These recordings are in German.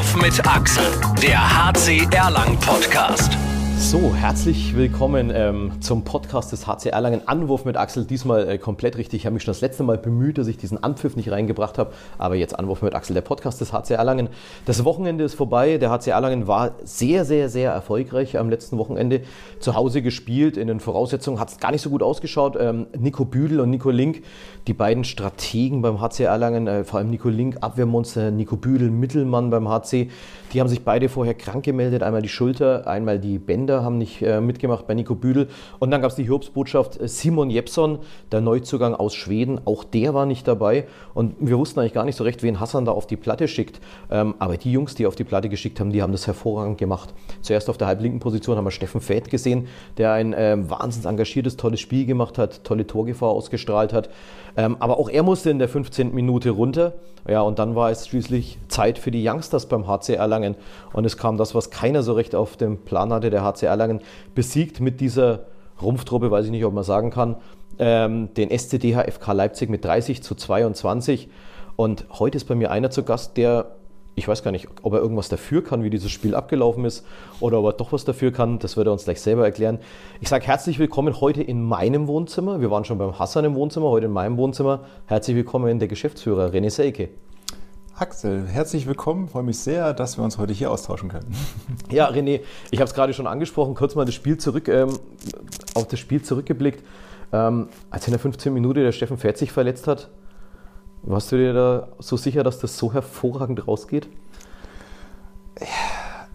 Anwurf mit Axel, der HC Erlang Podcast. So, herzlich willkommen ähm, zum Podcast des HC Erlangen. Anwurf mit Axel, diesmal äh, komplett richtig. Ich habe mich schon das letzte Mal bemüht, dass ich diesen Anpfiff nicht reingebracht habe, aber jetzt Anwurf mit Axel, der Podcast des HC Erlangen. Das Wochenende ist vorbei. Der HC Erlangen war sehr, sehr, sehr erfolgreich am letzten Wochenende. Zu Hause gespielt, in den Voraussetzungen hat es gar nicht so gut ausgeschaut. Ähm, Nico Büdel und Nico Link, die beiden Strategen beim HC Erlangen, äh, vor allem Nico Link, Abwehrmonster, Nico Büdel, Mittelmann beim HC, die haben sich beide vorher krank gemeldet. Einmal die Schulter, einmal die Bänder haben nicht äh, mitgemacht bei Nico Büdel. Und dann gab es die Hiobsbotschaft, äh, Simon Jepson, der Neuzugang aus Schweden, auch der war nicht dabei. Und wir wussten eigentlich gar nicht so recht, wen Hassan da auf die Platte schickt. Ähm, aber die Jungs, die auf die Platte geschickt haben, die haben das hervorragend gemacht. Zuerst auf der halblinken Position haben wir Steffen Fäth gesehen, der ein äh, wahnsinnig engagiertes, tolles Spiel gemacht hat, tolle Torgefahr ausgestrahlt hat. Ähm, aber auch er musste in der 15. Minute runter. Ja, und dann war es schließlich Zeit für die Youngsters beim HC Erlangen. Und es kam das, was keiner so recht auf dem Plan hatte. Der HC Erlangen besiegt mit dieser Rumpftruppe, weiß ich nicht, ob man sagen kann, ähm, den SCDH FK Leipzig mit 30 zu 22. Und heute ist bei mir einer zu Gast, der ich weiß gar nicht, ob er irgendwas dafür kann, wie dieses Spiel abgelaufen ist, oder ob er doch was dafür kann. Das wird er uns gleich selber erklären. Ich sage herzlich willkommen heute in meinem Wohnzimmer. Wir waren schon beim Hassan im Wohnzimmer, heute in meinem Wohnzimmer. Herzlich willkommen der Geschäftsführer René Seike. Axel, herzlich willkommen. Ich freue mich sehr, dass wir uns heute hier austauschen können. Ja, René, ich habe es gerade schon angesprochen, kurz mal das Spiel zurück, ähm, auf das Spiel zurückgeblickt. Ähm, als in der 15 Minute der Steffen Fett sich verletzt hat, warst du dir da so sicher, dass das so hervorragend rausgeht?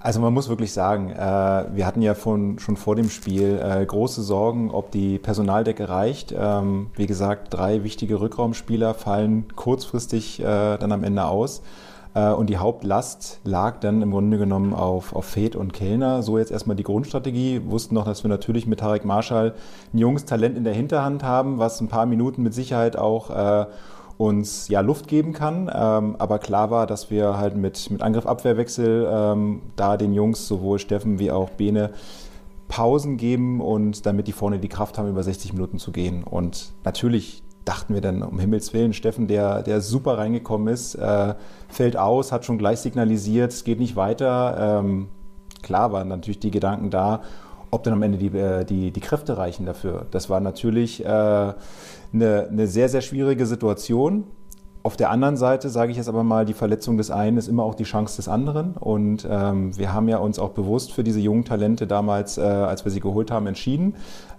Also man muss wirklich sagen, äh, wir hatten ja von, schon vor dem Spiel äh, große Sorgen, ob die Personaldecke reicht. Ähm, wie gesagt, drei wichtige Rückraumspieler fallen kurzfristig äh, dann am Ende aus. Und die Hauptlast lag dann im Grunde genommen auf, auf Fed und Kellner. So jetzt erstmal die Grundstrategie. Wussten noch, dass wir natürlich mit Tarek Marschall ein junges Talent in der Hinterhand haben, was ein paar Minuten mit Sicherheit auch äh, uns ja Luft geben kann. Ähm, aber klar war, dass wir halt mit, mit Angriff-Abwehrwechsel ähm, da den Jungs, sowohl Steffen wie auch Bene, Pausen geben und damit die vorne die Kraft haben, über 60 Minuten zu gehen. Und natürlich dachten wir dann, um Himmels Willen, Steffen, der, der super reingekommen ist, äh, fällt aus, hat schon gleich signalisiert, es geht nicht weiter. Ähm, klar waren natürlich die Gedanken da, ob dann am Ende die, äh, die, die Kräfte reichen dafür. Das war natürlich äh, eine, eine sehr, sehr schwierige Situation. Auf der anderen Seite sage ich jetzt aber mal, die Verletzung des einen ist immer auch die Chance des anderen. Und ähm, wir haben ja uns auch bewusst für diese jungen Talente damals, äh, als wir sie geholt haben, entschieden,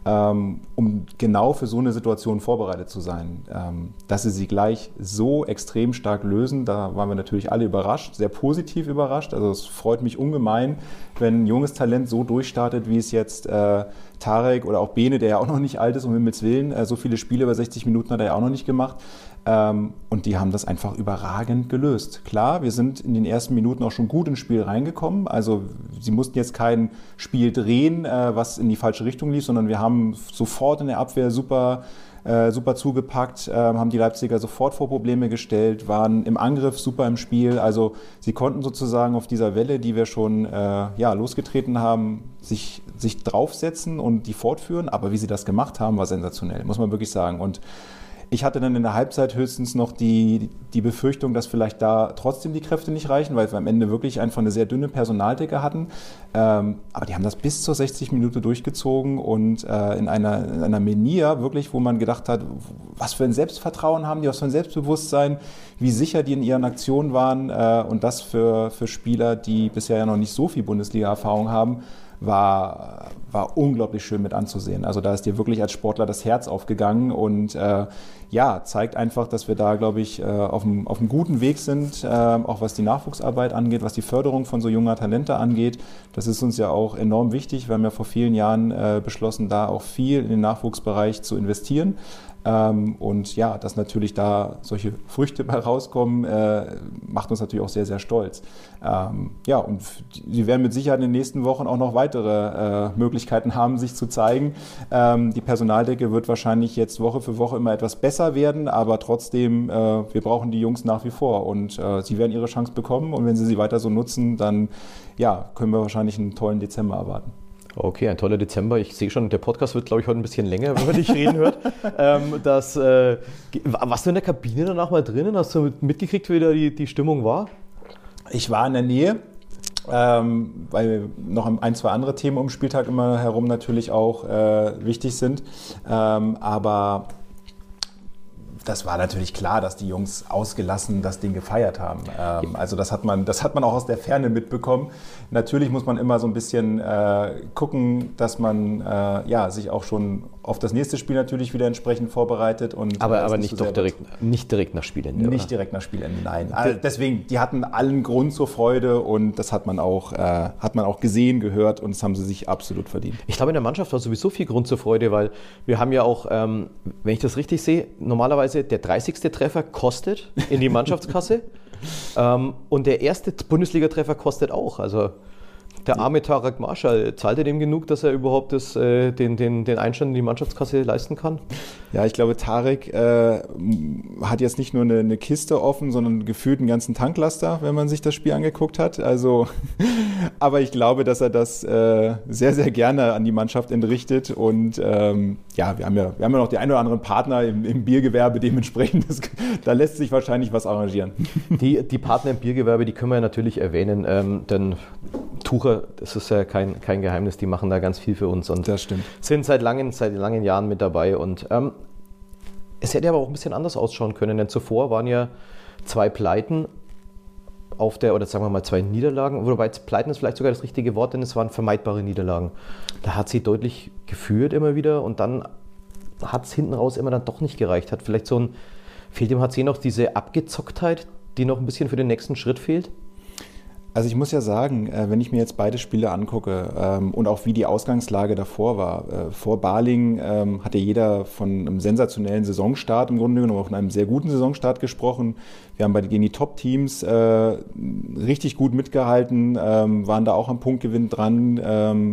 um genau für so eine Situation vorbereitet zu sein. Ähm, dass sie sie gleich so extrem stark lösen, da waren wir natürlich alle überrascht, sehr positiv überrascht. Also es freut mich ungemein, wenn ein junges Talent so durchstartet, wie es jetzt äh, Tarek oder auch Bene, der ja auch noch nicht alt ist, um Himmels Willen, äh, so viele Spiele über 60 Minuten hat er ja auch noch nicht gemacht. Ähm, und die haben das einfach überragend gelöst. Klar, wir sind in den ersten Minuten auch schon gut ins Spiel reingekommen. Also sie mussten jetzt kein Spiel drehen, äh, was in die falsche Richtung lief, sondern wir haben sofort in der Abwehr super äh, super zugepackt, äh, haben die Leipziger sofort vor Probleme gestellt, waren im Angriff super im Spiel. Also sie konnten sozusagen auf dieser Welle, die wir schon äh, ja, losgetreten haben, sich, sich draufsetzen und die fortführen. Aber wie sie das gemacht haben, war sensationell, muss man wirklich sagen. Und ich hatte dann in der Halbzeit höchstens noch die, die Befürchtung, dass vielleicht da trotzdem die Kräfte nicht reichen, weil wir am Ende wirklich einfach eine sehr dünne Personaldecke hatten. Ähm, aber die haben das bis zur 60 Minute durchgezogen und äh, in einer, in einer Menier wirklich, wo man gedacht hat, was für ein Selbstvertrauen haben die, was für ein Selbstbewusstsein, wie sicher die in ihren Aktionen waren äh, und das für, für Spieler, die bisher ja noch nicht so viel Bundesliga-Erfahrung haben war, war unglaublich schön mit anzusehen. Also da ist dir wirklich als Sportler das Herz aufgegangen und äh, ja, zeigt einfach, dass wir da, glaube ich, äh, auf, einem, auf einem guten Weg sind, äh, auch was die Nachwuchsarbeit angeht, was die Förderung von so junger Talente angeht. Das ist uns ja auch enorm wichtig. Wir haben ja vor vielen Jahren äh, beschlossen, da auch viel in den Nachwuchsbereich zu investieren. Ähm, und ja, dass natürlich da solche Früchte bei rauskommen, äh, macht uns natürlich auch sehr, sehr stolz. Ähm, ja, und sie werden mit Sicherheit in den nächsten Wochen auch noch weitere äh, Möglichkeiten haben, sich zu zeigen. Ähm, die Personaldecke wird wahrscheinlich jetzt Woche für Woche immer etwas besser werden, aber trotzdem, äh, wir brauchen die Jungs nach wie vor und sie werden ihre Chance bekommen und wenn sie sie weiter so nutzen, dann ja, können wir wahrscheinlich einen tollen Dezember erwarten. Okay, ein toller Dezember. Ich sehe schon, der Podcast wird, glaube ich, heute ein bisschen länger, wenn man dich reden hört. ähm, das, äh, warst du in der Kabine danach mal drinnen? Hast du mitgekriegt, wie da die, die Stimmung war? Ich war in der Nähe, ähm, weil noch ein, zwei andere Themen um Spieltag immer herum natürlich auch äh, wichtig sind. Ähm, aber das war natürlich klar, dass die Jungs ausgelassen das Ding gefeiert haben. Ähm, also das hat, man, das hat man auch aus der Ferne mitbekommen. Natürlich muss man immer so ein bisschen äh, gucken, dass man äh, ja, sich auch schon auf das nächste Spiel natürlich wieder entsprechend vorbereitet. Und, aber aber nicht, doch direkt, nicht direkt nach Spielende. Nicht oder? direkt nach Spielende, nein. Also deswegen, die hatten allen Grund zur Freude und das hat man auch, äh, hat man auch gesehen, gehört und das haben sie sich absolut verdient. Ich glaube, in der Mannschaft war sowieso viel Grund zur Freude, weil wir haben ja auch, ähm, wenn ich das richtig sehe, normalerweise der 30. Treffer kostet in die Mannschaftskasse ähm, und der erste Bundesliga-Treffer kostet auch. Also der arme Tarek Marschall, zahlt er dem genug, dass er überhaupt das, äh, den, den, den Einstand in die Mannschaftskasse leisten kann? Ja, ich glaube, Tarek äh, hat jetzt nicht nur eine, eine, Kiste offen, sondern gefühlt einen ganzen Tanklaster, wenn man sich das Spiel angeguckt hat. Also, aber ich glaube, dass er das äh, sehr, sehr gerne an die Mannschaft entrichtet. Und ähm, ja, wir haben ja, wir haben ja noch die ein oder anderen Partner im, im Biergewerbe, dementsprechend, das, da lässt sich wahrscheinlich was arrangieren. Die, die Partner im Biergewerbe, die können wir natürlich erwähnen, ähm, denn Tucher, das ist ja kein, kein Geheimnis, die machen da ganz viel für uns und sind seit langen, seit langen Jahren mit dabei. Und ähm, es hätte aber auch ein bisschen anders ausschauen können, denn zuvor waren ja zwei Pleiten auf der, oder sagen wir mal zwei Niederlagen, wobei Pleiten ist vielleicht sogar das richtige Wort, denn es waren vermeidbare Niederlagen. Da hat sie deutlich geführt immer wieder und dann hat es hinten raus immer dann doch nicht gereicht. Hat vielleicht so ein, fehlt dem HC noch diese Abgezocktheit, die noch ein bisschen für den nächsten Schritt fehlt? Also ich muss ja sagen, äh, wenn ich mir jetzt beide Spiele angucke ähm, und auch wie die Ausgangslage davor war, äh, vor Baling ähm, hat ja jeder von einem sensationellen Saisonstart im Grunde genommen, auch von einem sehr guten Saisonstart gesprochen. Wir haben bei, gegen die Top-Teams äh, richtig gut mitgehalten, ähm, waren da auch am Punktgewinn dran.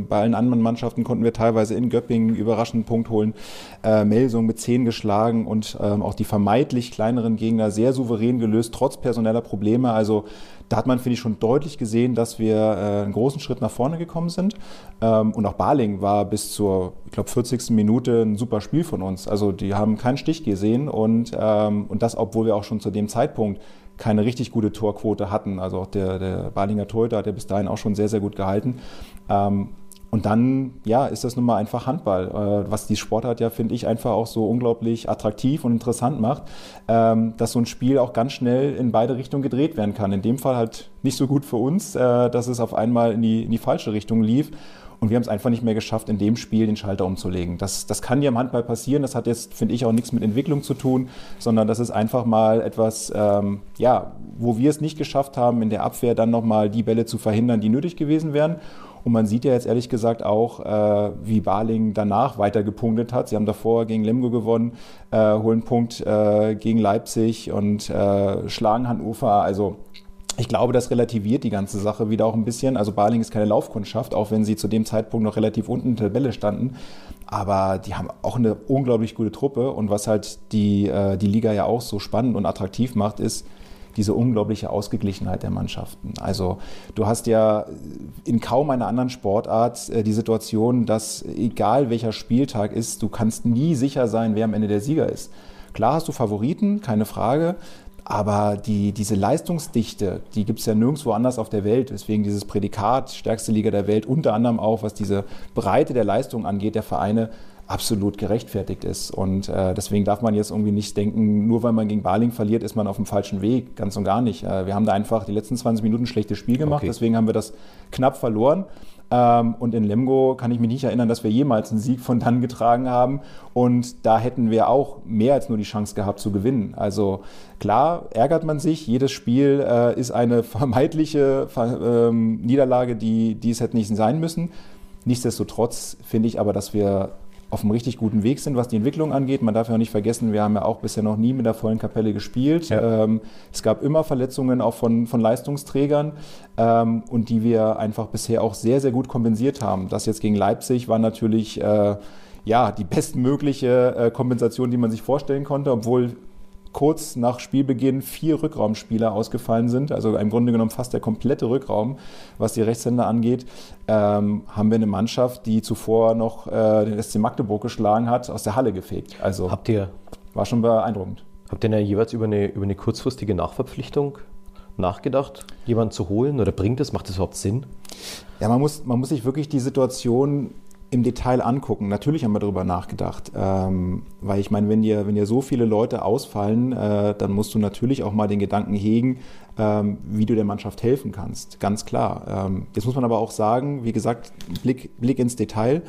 Bei allen anderen Mannschaften konnten wir teilweise in Göppingen einen Punkt holen. Melsung mit 10 geschlagen und auch die vermeintlich kleineren Gegner sehr souverän gelöst, trotz personeller Probleme. Also da hat man, finde ich, schon deutlich gesehen, dass wir äh, einen großen Schritt nach vorne gekommen sind. Ähm, und auch Baling war bis zur, ich glaube, 40. Minute ein super Spiel von uns. Also die haben keinen Stich gesehen und, ähm, und das, obwohl wir auch schon zu dem Zeitpunkt keine richtig gute Torquote hatten. Also auch der, der Balinger Torhüter hat ja bis dahin auch schon sehr, sehr gut gehalten. Ähm, und dann, ja, ist das nun mal einfach Handball, äh, was die Sportart ja, finde ich, einfach auch so unglaublich attraktiv und interessant macht, ähm, dass so ein Spiel auch ganz schnell in beide Richtungen gedreht werden kann. In dem Fall halt nicht so gut für uns, äh, dass es auf einmal in die, in die falsche Richtung lief. Und wir haben es einfach nicht mehr geschafft, in dem Spiel den Schalter umzulegen. Das, das kann ja im Handball passieren. Das hat jetzt, finde ich, auch nichts mit Entwicklung zu tun, sondern das ist einfach mal etwas, ähm, ja, wo wir es nicht geschafft haben, in der Abwehr dann nochmal die Bälle zu verhindern, die nötig gewesen wären. Und man sieht ja jetzt ehrlich gesagt auch, äh, wie Baling danach weiter gepunktet hat. Sie haben davor gegen Lemgo gewonnen, äh, holen Punkt äh, gegen Leipzig und äh, schlagen Hannover. Also ich glaube, das relativiert die ganze Sache wieder auch ein bisschen. Also Baling ist keine Laufkundschaft, auch wenn sie zu dem Zeitpunkt noch relativ unten in der Tabelle standen. Aber die haben auch eine unglaublich gute Truppe. Und was halt die, äh, die Liga ja auch so spannend und attraktiv macht, ist, diese unglaubliche Ausgeglichenheit der Mannschaften. Also du hast ja in kaum einer anderen Sportart äh, die Situation, dass egal welcher Spieltag ist, du kannst nie sicher sein, wer am Ende der Sieger ist. Klar hast du Favoriten, keine Frage, aber die, diese Leistungsdichte, die gibt es ja nirgendwo anders auf der Welt. Deswegen dieses Prädikat stärkste Liga der Welt, unter anderem auch, was diese Breite der Leistung angeht, der Vereine, absolut gerechtfertigt ist. Und äh, deswegen darf man jetzt irgendwie nicht denken, nur weil man gegen Baling verliert, ist man auf dem falschen Weg. Ganz und gar nicht. Äh, wir haben da einfach die letzten 20 Minuten ein schlechtes Spiel gemacht, okay. deswegen haben wir das knapp verloren. Ähm, und in Lemgo kann ich mich nicht erinnern, dass wir jemals einen Sieg von dann getragen haben. Und da hätten wir auch mehr als nur die Chance gehabt zu gewinnen. Also klar ärgert man sich. Jedes Spiel äh, ist eine vermeintliche Ver ähm, Niederlage, die, die es hätte nicht sein müssen. Nichtsdestotrotz finde ich aber, dass wir auf einem richtig guten Weg sind, was die Entwicklung angeht. Man darf ja auch nicht vergessen, wir haben ja auch bisher noch nie mit der vollen Kapelle gespielt. Ja. Ähm, es gab immer Verletzungen auch von, von Leistungsträgern ähm, und die wir einfach bisher auch sehr, sehr gut kompensiert haben. Das jetzt gegen Leipzig war natürlich äh, ja, die bestmögliche äh, Kompensation, die man sich vorstellen konnte, obwohl kurz nach Spielbeginn vier Rückraumspieler ausgefallen sind, also im Grunde genommen fast der komplette Rückraum, was die Rechtshänder angeht, ähm, haben wir eine Mannschaft, die zuvor noch äh, den SC Magdeburg geschlagen hat, aus der Halle gefegt. Also habt ihr war schon beeindruckend. Habt ihr denn jeweils über eine, über eine kurzfristige Nachverpflichtung nachgedacht? jemanden zu holen oder bringt es, macht das überhaupt Sinn? Ja, man muss, man muss sich wirklich die Situation im Detail angucken. Natürlich haben wir darüber nachgedacht, ähm, weil ich meine, wenn dir, wenn dir so viele Leute ausfallen, äh, dann musst du natürlich auch mal den Gedanken hegen, ähm, wie du der Mannschaft helfen kannst. Ganz klar. Ähm, jetzt muss man aber auch sagen, wie gesagt, Blick, Blick ins Detail.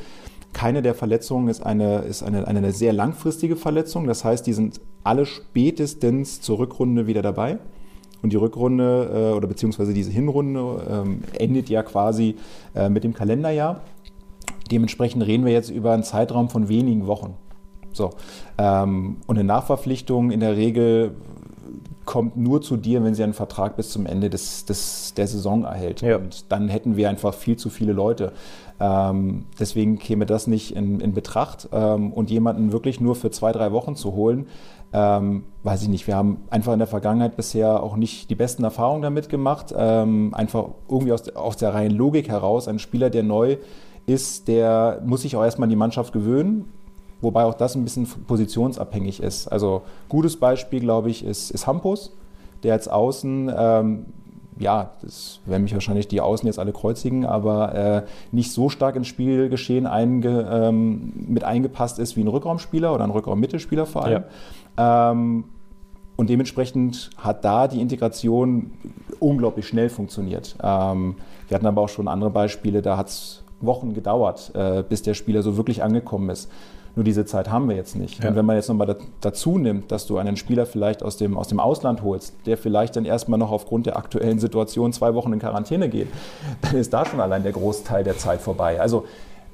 Keine der Verletzungen ist eine, ist eine, eine sehr langfristige Verletzung. Das heißt, die sind alle spätestens zur Rückrunde wieder dabei. Und die Rückrunde äh, oder beziehungsweise diese Hinrunde ähm, endet ja quasi äh, mit dem Kalenderjahr. Dementsprechend reden wir jetzt über einen Zeitraum von wenigen Wochen. So. Ähm, und eine Nachverpflichtung in der Regel kommt nur zu dir, wenn sie einen Vertrag bis zum Ende des, des, der Saison erhält. Ja. Und dann hätten wir einfach viel zu viele Leute. Ähm, deswegen käme das nicht in, in Betracht. Ähm, und jemanden wirklich nur für zwei, drei Wochen zu holen, ähm, weiß ich nicht. Wir haben einfach in der Vergangenheit bisher auch nicht die besten Erfahrungen damit gemacht. Einfach irgendwie aus, aus der reinen Logik heraus, ein Spieler, der neu ist, der muss sich auch erstmal die Mannschaft gewöhnen, wobei auch das ein bisschen positionsabhängig ist. Also gutes Beispiel, glaube ich, ist, ist Hampus, der jetzt außen, ähm, ja, das werden mich wahrscheinlich die Außen jetzt alle kreuzigen, aber äh, nicht so stark ins Spielgeschehen einge, ähm, mit eingepasst ist wie ein Rückraumspieler oder ein Rückraummittelspieler vor allem. Ja. Ähm, und dementsprechend hat da die Integration unglaublich schnell funktioniert. Ähm, wir hatten aber auch schon andere Beispiele, da hat es Wochen gedauert, äh, bis der Spieler so wirklich angekommen ist. Nur diese Zeit haben wir jetzt nicht. Ja. Und wenn man jetzt nochmal dazu nimmt, dass du einen Spieler vielleicht aus dem, aus dem Ausland holst, der vielleicht dann erstmal noch aufgrund der aktuellen Situation zwei Wochen in Quarantäne geht, dann ist da schon allein der Großteil der Zeit vorbei. Also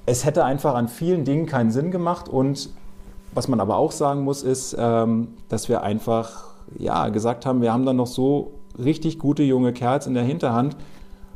es hätte einfach an vielen Dingen keinen Sinn gemacht. Und was man aber auch sagen muss, ist, ähm, dass wir einfach ja, gesagt haben, wir haben dann noch so richtig gute junge Kerls in der Hinterhand,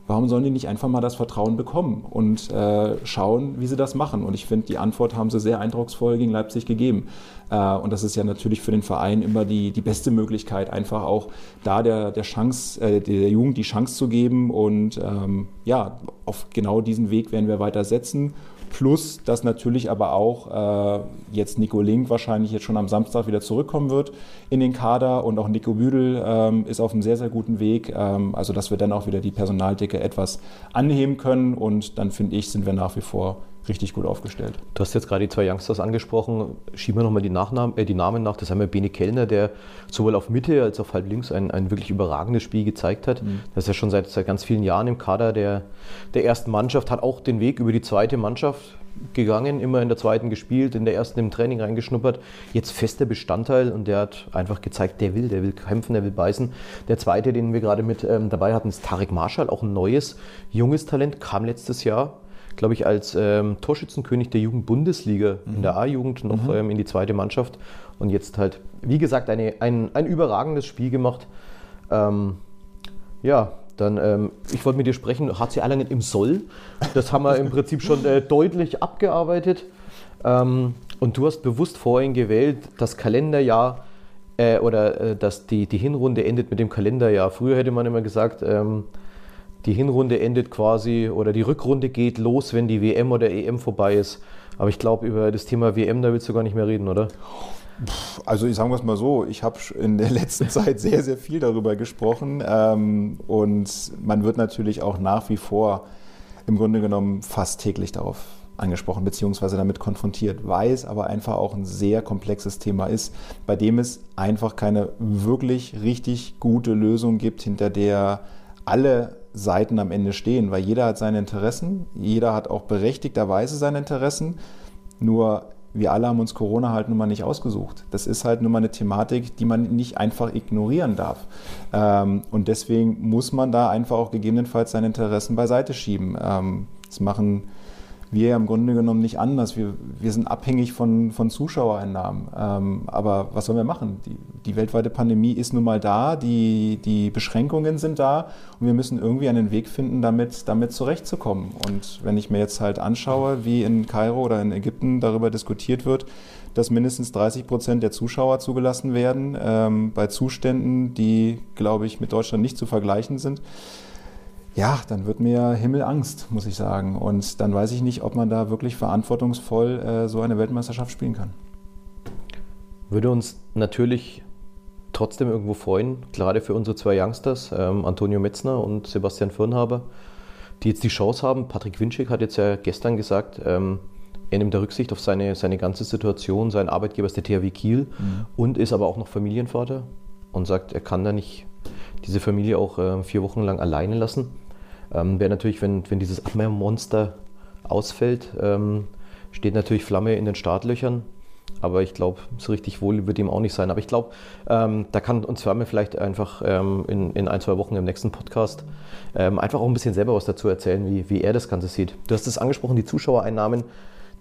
warum sollen die nicht einfach mal das Vertrauen bekommen und äh, schauen, wie sie das machen? Und ich finde, die Antwort haben sie sehr eindrucksvoll gegen Leipzig gegeben. Äh, und das ist ja natürlich für den Verein immer die, die beste Möglichkeit, einfach auch da der, der Chance, äh, der Jugend die Chance zu geben. Und ähm, ja, auf genau diesen Weg werden wir weiter setzen Plus, dass natürlich aber auch äh, jetzt Nico Link wahrscheinlich jetzt schon am Samstag wieder zurückkommen wird in den Kader und auch Nico Büdel ähm, ist auf einem sehr, sehr guten Weg. Ähm, also, dass wir dann auch wieder die Personaldicke etwas anheben können und dann finde ich, sind wir nach wie vor richtig gut aufgestellt. Du hast jetzt gerade die zwei Youngsters angesprochen. Schieben wir nochmal die, äh, die Namen nach. Das haben wir Bene Kellner, der sowohl auf Mitte als auch auf halb links ein, ein wirklich überragendes Spiel gezeigt hat. Mhm. Das ist ja schon seit, seit ganz vielen Jahren im Kader der, der ersten Mannschaft, hat auch den Weg über die zweite Mannschaft gegangen, immer in der zweiten gespielt, in der ersten im Training reingeschnuppert. Jetzt fester Bestandteil und der hat einfach gezeigt, der will, der will kämpfen, der will beißen. Der zweite, den wir gerade mit ähm, dabei hatten, ist Tarek Marschall, auch ein neues, junges Talent, kam letztes Jahr glaube ich, als ähm, Torschützenkönig der Jugendbundesliga mhm. in der A-Jugend noch mhm. ähm, in die zweite Mannschaft und jetzt halt, wie gesagt, eine, ein, ein überragendes Spiel gemacht. Ähm, ja, dann, ähm, ich wollte mit dir sprechen, HC Erlangen im Soll. Das haben wir im Prinzip schon äh, deutlich abgearbeitet. Ähm, und du hast bewusst vorhin gewählt, das Kalenderjahr äh, oder äh, dass die, die Hinrunde endet mit dem Kalenderjahr. Früher hätte man immer gesagt, ähm, die Hinrunde endet quasi oder die Rückrunde geht los, wenn die WM oder EM vorbei ist. Aber ich glaube, über das Thema WM, da willst du gar nicht mehr reden, oder? Also ich sage es mal so, ich habe in der letzten Zeit sehr, sehr viel darüber gesprochen ähm, und man wird natürlich auch nach wie vor im Grunde genommen fast täglich darauf angesprochen beziehungsweise damit konfrontiert, weil es aber einfach auch ein sehr komplexes Thema ist, bei dem es einfach keine wirklich richtig gute Lösung gibt, hinter der alle Seiten am Ende stehen, weil jeder hat seine Interessen, jeder hat auch berechtigterweise seine Interessen, nur wir alle haben uns Corona halt nun mal nicht ausgesucht. Das ist halt nun mal eine Thematik, die man nicht einfach ignorieren darf. Ähm, und deswegen muss man da einfach auch gegebenenfalls seine Interessen beiseite schieben. Ähm, das machen wir im Grunde genommen nicht anders. Wir, wir sind abhängig von, von Zuschauereinnahmen. Ähm, aber was sollen wir machen? Die, die, weltweite Pandemie ist nun mal da, die, die Beschränkungen sind da und wir müssen irgendwie einen Weg finden, damit, damit zurechtzukommen. Und wenn ich mir jetzt halt anschaue, wie in Kairo oder in Ägypten darüber diskutiert wird, dass mindestens 30 Prozent der Zuschauer zugelassen werden, ähm, bei Zuständen, die, glaube ich, mit Deutschland nicht zu vergleichen sind, ja, dann wird mir Himmelangst, muss ich sagen. Und dann weiß ich nicht, ob man da wirklich verantwortungsvoll äh, so eine Weltmeisterschaft spielen kann. Würde uns natürlich trotzdem irgendwo freuen, gerade für unsere zwei Youngsters, ähm, Antonio Metzner und Sebastian Firnhaber, die jetzt die Chance haben. Patrick Winczek hat jetzt ja gestern gesagt, ähm, er nimmt da Rücksicht auf seine, seine ganze Situation. Sein Arbeitgeber ist der THW Kiel mhm. und ist aber auch noch Familienvater und sagt, er kann da nicht diese Familie auch äh, vier Wochen lang alleine lassen. Ähm, Wäre natürlich, wenn, wenn dieses Abwehrmonster ausfällt, ähm, steht natürlich Flamme in den Startlöchern. Aber ich glaube, so richtig wohl wird ihm auch nicht sein. Aber ich glaube, ähm, da kann uns Flamme vielleicht einfach ähm, in, in, ein, zwei Wochen im nächsten Podcast ähm, einfach auch ein bisschen selber was dazu erzählen, wie, wie er das Ganze sieht. Du hast es angesprochen, die Zuschauereinnahmen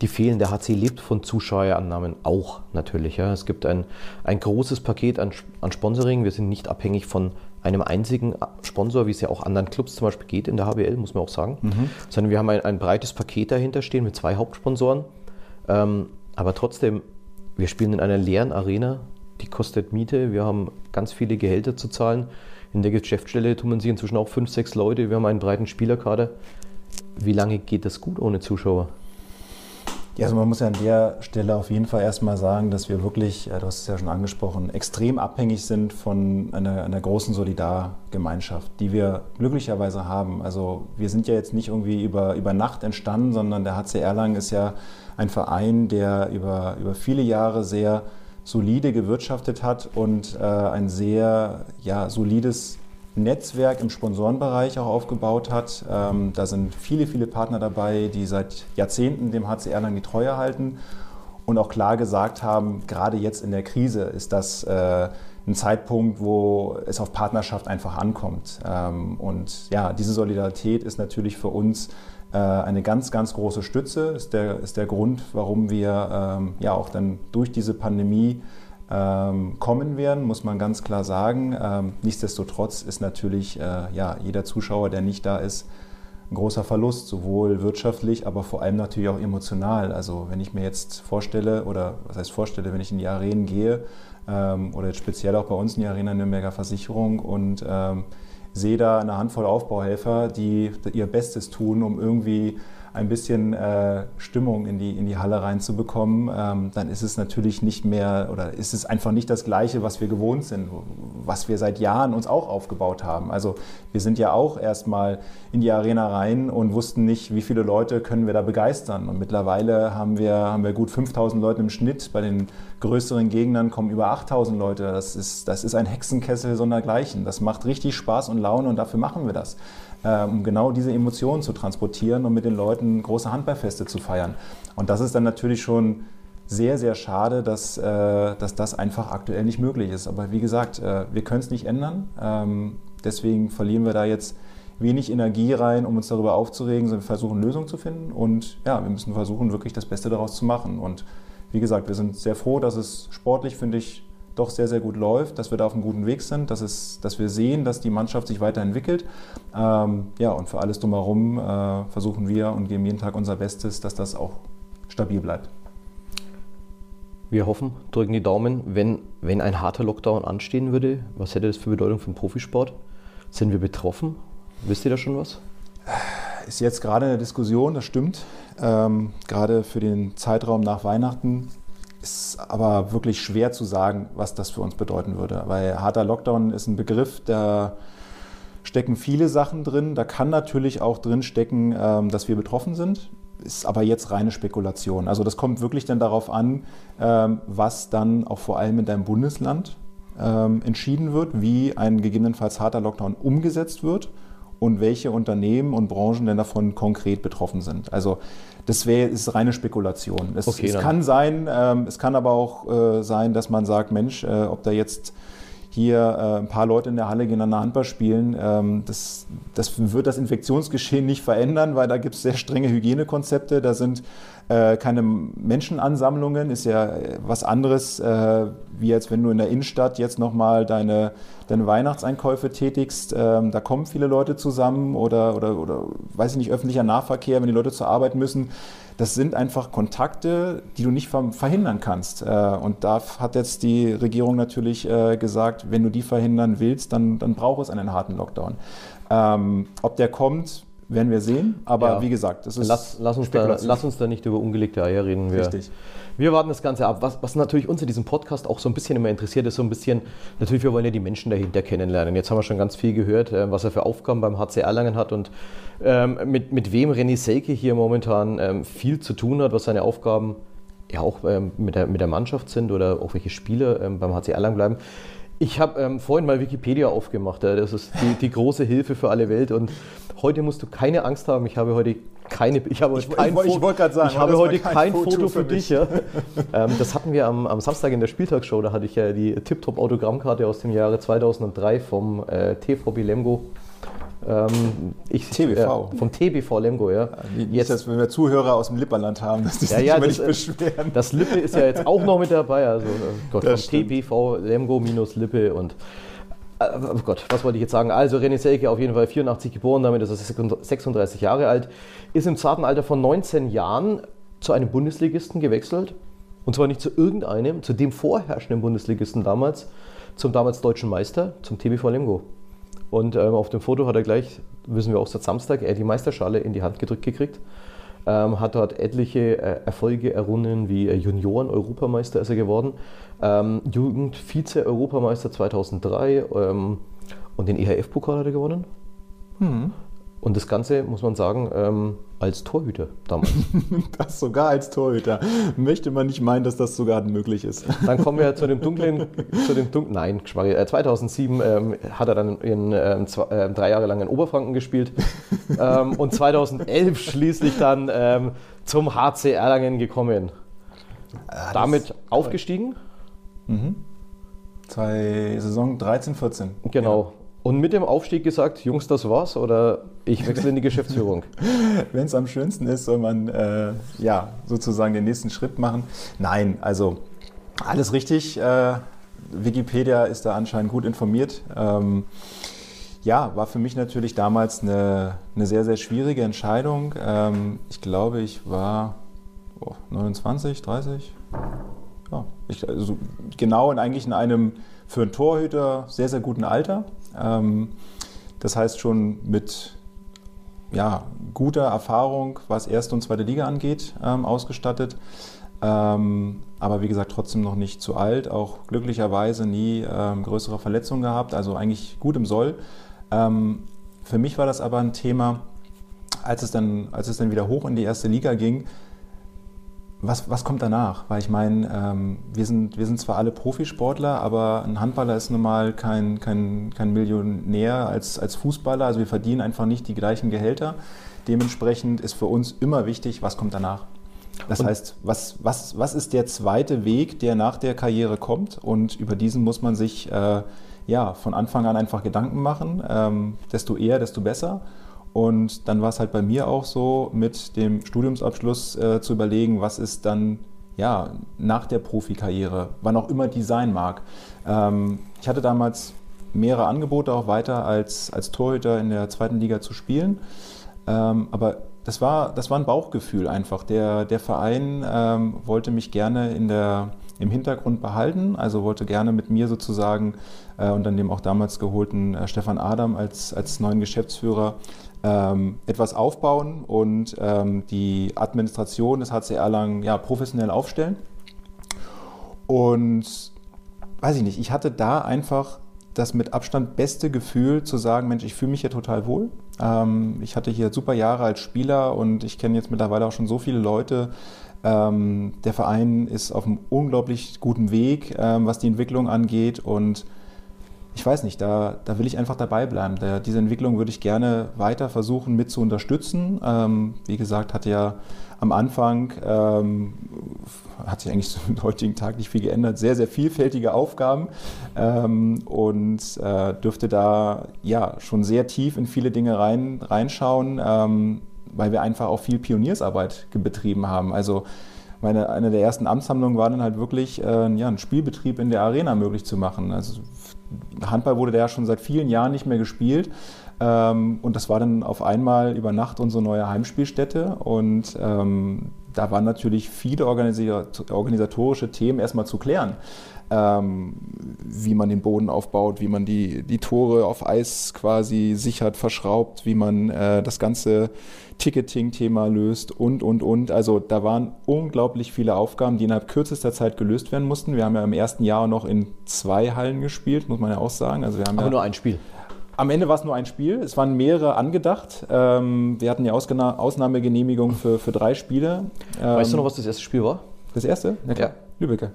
die fehlen. Der HC lebt von Zuschauerannahmen auch natürlich. Ja. Es gibt ein, ein großes Paket an, an Sponsoring. Wir sind nicht abhängig von einem einzigen Sponsor, wie es ja auch anderen Clubs zum Beispiel geht in der HBL, muss man auch sagen. Mhm. Sondern wir haben ein, ein, breites Paket dahinter stehen mit zwei Hauptsponsoren. Ähm, aber trotzdem, wir spielen in einer leeren Arena, die kostet Miete. Wir haben ganz viele Gehälter zu zahlen. In der Geschäftsstelle tun man sich inzwischen auch fünf, sechs Leute. Wir haben einen breiten Spielerkader. Wie lange geht das gut ohne Zuschauer? Ja, also man muss ja an der Stelle auf jeden Fall erstmal sagen, dass wir wirklich, du hast es ja schon angesprochen, extrem abhängig sind von einer, einer großen Solidargemeinschaft, die wir glücklicherweise haben. Also wir sind ja jetzt nicht irgendwie über, über Nacht entstanden, sondern der HC Erlangen ist ja ein Verein, der über, über viele Jahre sehr solide gewirtschaftet hat und äh, ein sehr ja, solides Netzwerk im Sponsorenbereich auch aufgebaut hat. Ähm, da sind viele, viele Partner dabei, die seit Jahrzehnten dem HCR lang die Treue halten und auch klar gesagt haben, gerade jetzt in der Krise ist das äh, ein Zeitpunkt, wo es auf Partnerschaft einfach ankommt. Ähm, und ja, diese Solidarität ist natürlich für uns äh, eine ganz, ganz große Stütze, ist der, ist der Grund, warum wir ähm, ja auch dann durch diese Pandemie kommen werden, muss man ganz klar sagen. Ähm, nichtsdestotrotz ist natürlich äh, ja, jeder Zuschauer, der nicht da ist, ein großer Verlust, sowohl wirtschaftlich, aber vor allem natürlich auch emotional. Also wenn ich mir jetzt vorstelle, oder was heißt vorstelle, wenn ich in die Arenen gehe, ähm, oder jetzt speziell auch bei uns in die Arena Nürnberger Versicherung und ähm, sehe da eine Handvoll Aufbauhelfer, die ihr Bestes tun, um irgendwie ein bisschen äh, Stimmung in die, in die Halle reinzubekommen, ähm, dann ist es natürlich nicht mehr oder ist es einfach nicht das Gleiche, was wir gewohnt sind, was wir seit Jahren uns auch aufgebaut haben. Also wir sind ja auch erstmal in die Arena rein und wussten nicht, wie viele Leute können wir da begeistern. Und mittlerweile haben wir, haben wir gut 5000 Leute im Schnitt. Bei den größeren Gegnern kommen über 8000 Leute. Das ist, das ist ein Hexenkessel sondergleichen. Das macht richtig Spaß und Laune und dafür machen wir das. Äh, um genau diese Emotionen zu transportieren und mit den Leuten große Handballfeste zu feiern. Und das ist dann natürlich schon sehr, sehr schade, dass, äh, dass das einfach aktuell nicht möglich ist. Aber wie gesagt, äh, wir können es nicht ändern. Ähm, deswegen verlieren wir da jetzt wenig Energie rein, um uns darüber aufzuregen, sondern wir versuchen Lösungen zu finden. Und ja, wir müssen versuchen, wirklich das Beste daraus zu machen. Und wie gesagt, wir sind sehr froh, dass es sportlich, finde ich, doch sehr, sehr gut läuft, dass wir da auf einem guten Weg sind, dass, es, dass wir sehen, dass die Mannschaft sich weiterentwickelt. Ähm, ja, und für alles drumherum äh, versuchen wir und geben jeden Tag unser Bestes, dass das auch stabil bleibt. Wir hoffen, drücken die Daumen, wenn, wenn ein harter Lockdown anstehen würde, was hätte das für Bedeutung für den Profisport? Sind wir betroffen? Wisst ihr da schon was? Ist jetzt gerade eine Diskussion, das stimmt. Ähm, gerade für den Zeitraum nach Weihnachten ist aber wirklich schwer zu sagen, was das für uns bedeuten würde. Weil harter Lockdown ist ein Begriff, da stecken viele Sachen drin. Da kann natürlich auch drin stecken, ähm, dass wir betroffen sind. Ist aber jetzt reine Spekulation. Also das kommt wirklich dann darauf an, ähm, was dann auch vor allem in deinem Bundesland ähm, entschieden wird, wie ein gegebenenfalls harter Lockdown umgesetzt wird und welche Unternehmen und Branchen denn davon konkret betroffen sind. Also das wäre ist reine Spekulation. Es, okay, es kann sein, ähm, es kann aber auch äh, sein, dass man sagt, Mensch, äh, ob da jetzt hier äh, ein paar Leute in der Halle gegeneinander Handball spielen, ähm, das, das wird das Infektionsgeschehen nicht verändern, weil da gibt es sehr strenge Hygienekonzepte. Da sind äh, keine Menschenansammlungen, ist ja äh, was anderes, äh, wie als wenn du in der Innenstadt jetzt nochmal deine, deine Weihnachtseinkäufe tätigst. Ähm, da kommen viele Leute zusammen oder, oder, oder, weiß ich nicht, öffentlicher Nahverkehr, wenn die Leute zur Arbeit müssen. Das sind einfach Kontakte, die du nicht verhindern kannst. Äh, und da hat jetzt die Regierung natürlich äh, gesagt, wenn du die verhindern willst, dann, dann braucht es einen harten Lockdown. Ähm, ob der kommt, werden wir sehen. Aber Ja. wie gesagt, das ist Lass, lass, uns da, lass uns da nicht über ungelegte Eier reden. Wir, Richtig. wir warten das Ganze ab. Was, was natürlich uns in diesem Podcast auch so ein bisschen immer interessiert, ist so ein bisschen, natürlich, wir wollen ja die Menschen dahinter kennenlernen. Jetzt haben wir schon ganz viel gehört, äh, was er für Aufgaben beim HC Erlangen hat und ähm, mit, mit wem René Selke hier momentan ähm, viel zu tun hat, was seine Aufgaben ja auch ähm, mit, der, mit der Mannschaft sind oder auch welche Spieler ähm, beim HC Erlangen bleiben. Ich habe ähm, vorhin mal Wikipedia aufgemacht. Äh, das ist die, die große Hilfe für alle Welt. Und heute musst du keine Angst haben. Ich habe heute keine. Ich habe heute Ich- kein ich ich sagen, ich habe heute kein kein Foto Foto für dich. Ja. ähm, das hatten wir am, am Samstag in der Spieltagsshow. Da hatte ich ja die Tip-Top-Autogrammkarte aus dem Jahre 2003 vom äh, TVB Lemgo. Ähm, ich, TBV. Äh, vom TBV Lemgo, ja. Nicht, Jetzt- dass wir Zuhörer aus dem Lipperland haben, dass die sich Ja, ja, immer das, nicht äh, beschweren. Das Lippe ist ja jetzt auch noch mit dabei. Also äh, Gott, vom stimmt. TBV Lemgo minus Lippe und äh, oh Gott, was wollte ich jetzt sagen? Also René Selke auf jeden Fall 84 geboren, damit ist er 36 Jahre alt, ist im zarten Alter von 19 Jahren zu einem Bundesligisten gewechselt. Und zwar nicht zu irgendeinem, zu dem vorherrschenden Bundesligisten damals, zum damals deutschen Meister, zum TBV Lemgo. Und ähm, auf dem Foto hat er gleich, wissen wir auch seit Samstag, er die Meisterschale in die Hand gedrückt gekriegt. Ähm, hat dort etliche äh, Erfolge errungen, wie äh, Junioren-Europameister ist er geworden, ähm, Jugend-Vize-Europameister 2003 ähm, und den EHF-Pokal hat er gewonnen. Und das Ganze, muss man sagen, ähm, als Torhüter damals. Das sogar als Torhüter. Möchte man nicht meinen, dass das sogar möglich ist. Dann kommen wir zu dem dunklen, zu dem dunklen, nein, Geschmarri, äh, 2007 ähm, hat er dann in, ähm, zwei, äh, drei Jahre lang in Oberfranken gespielt ähm, und 2011 schließlich dann ähm, zum HC Erlangen gekommen. Damit aufgestiegen, Zwei Saison 13, 14. genau. Und mit dem Aufstieg gesagt, Jungs, das war's oder ich wechsle in die Geschäftsführung. Wenn es am schönsten ist, soll man äh, ja sozusagen den nächsten Schritt machen. Nein, also alles richtig. Äh, Wikipedia ist da anscheinend gut informiert. Ähm, ja, war für mich natürlich damals eine, eine sehr, sehr schwierige Entscheidung. Ähm, ich glaube, ich war oh, 29, 30. Ja, ich, also genau in eigentlich in einem für einen Torhüter sehr, sehr guten Alter. Ähm, das heißt schon mit ja, guter Erfahrung, was erste und zweite Liga angeht, ähm, ausgestattet. Ähm, aber wie gesagt, trotzdem noch nicht zu alt, auch glücklicherweise nie größere Verletzungen gehabt, also eigentlich gut im Soll. Für mich war das aber ein Thema, als es dann, als es dann wieder hoch in die erste Liga ging, was, was kommt danach? Weil ich meine, ähm, wir, sind, wir sind zwar alle Profisportler, aber ein Handballer ist nun mal kein, kein, kein Millionär als, als Fußballer. Also wir verdienen einfach nicht die gleichen Gehälter. Dementsprechend ist für uns immer wichtig, was kommt danach. Das Und- heißt, was, was, was ist der zweite Weg, der nach der Karriere kommt? Und über diesen muss man sich äh, ja, von Anfang an einfach Gedanken machen. Ähm, desto eher, desto besser. Und dann war es halt bei mir auch so, mit dem Studiumsabschluss äh, zu überlegen, was ist dann ja, nach der Profikarriere, wann auch immer die sein mag. Ähm, ich hatte damals mehrere Angebote auch weiter als, als Torhüter in der zweiten Liga zu spielen. Ähm, aber das war, das war ein Bauchgefühl einfach. Der, der Verein ähm, wollte mich gerne in der, im Hintergrund behalten, also wollte gerne mit mir sozusagen äh, und dann dem auch damals geholten äh, Stefan Adam als, als neuen Geschäftsführer ähm, etwas aufbauen und ähm, die Administration des HC Erlangen ja, professionell aufstellen. Und weiß ich nicht, ich hatte da einfach das mit Abstand beste Gefühl zu sagen, Mensch, ich fühle mich hier total wohl. Ähm, ich hatte hier super Jahre als Spieler und ich kenne jetzt mittlerweile auch schon so viele Leute. Ähm, der Verein ist auf einem unglaublich guten Weg, ähm, was die Entwicklung angeht und ich weiß nicht, da, da will ich einfach dabei bleiben. Der, diese Entwicklung würde ich gerne weiter versuchen mit zu unterstützen. Ähm, wie gesagt, hat ja am Anfang, ähm, hat sich eigentlich zum heutigen Tag nicht viel geändert, sehr, sehr vielfältige Aufgaben ähm, und äh, dürfte da ja schon sehr tief in viele Dinge rein, reinschauen, ähm, weil wir einfach auch viel Pioniersarbeit betrieben haben. Also meine, eine der ersten Amtshandlungen war dann halt wirklich, äh, ja, einen Spielbetrieb in der Arena möglich zu machen. Also Handball wurde da ja schon seit vielen Jahren nicht mehr gespielt. Ähm, und das war dann auf einmal über Nacht unsere neue Heimspielstätte. Und ähm, da waren natürlich viele organisatorische Themen erstmal zu klären. Ähm, wie man den Boden aufbaut, wie man die, die Tore auf Eis quasi sichert, verschraubt, wie man äh, das ganze Ticketing-Thema löst und, und, und. Also da waren unglaublich viele Aufgaben, die innerhalb kürzester Zeit gelöst werden mussten. Wir haben ja im ersten Jahr noch in zwei Hallen gespielt, muss man ja auch sagen. Also wir haben Aber ja nur ein Spiel. Am Ende war es nur ein Spiel. Es waren mehrere angedacht. Ähm, wir hatten die Ausgena Ausnahmegenehmigung für, für drei Spiele. Ähm, weißt du noch, Ähm, was das erste Spiel war? Das erste? Ja. Lübecker.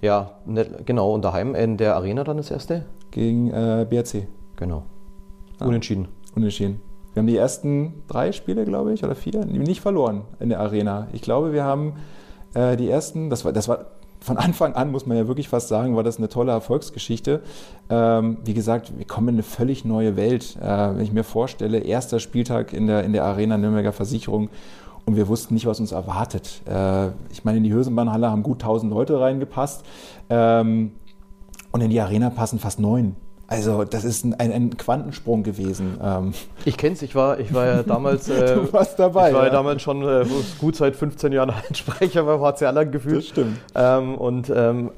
Ja, ne, genau. Und daheim in der Arena dann das erste? Gegen äh, BRC. Genau. Ah. Unentschieden. Unentschieden. Wir haben die ersten drei Spiele, glaube ich, oder vier, nicht verloren in der Arena. Ich glaube, wir haben äh, die ersten, das war, das war von Anfang an, muss man ja wirklich fast sagen, war das eine tolle Erfolgsgeschichte. Ähm, wie gesagt, wir kommen in eine völlig neue Welt. Äh, wenn ich mir vorstelle, erster Spieltag in der, in der Arena Nürnberger Versicherung und wir wussten nicht, was uns erwartet. Äh, ich meine, in die Hösenbahnhalle haben gut 1000 Leute reingepasst ähm, und in die Arena passen fast neun. Also das ist ein, ein Quantensprung gewesen. Ähm, Ich kenne es, ich war, ich war ja damals, äh, du warst dabei. ich war ja ja. damals schon äh, gut seit 15 Jahren Sprecher beim HC Erlangen gefühlt. Das stimmt. Ähm, und ähm,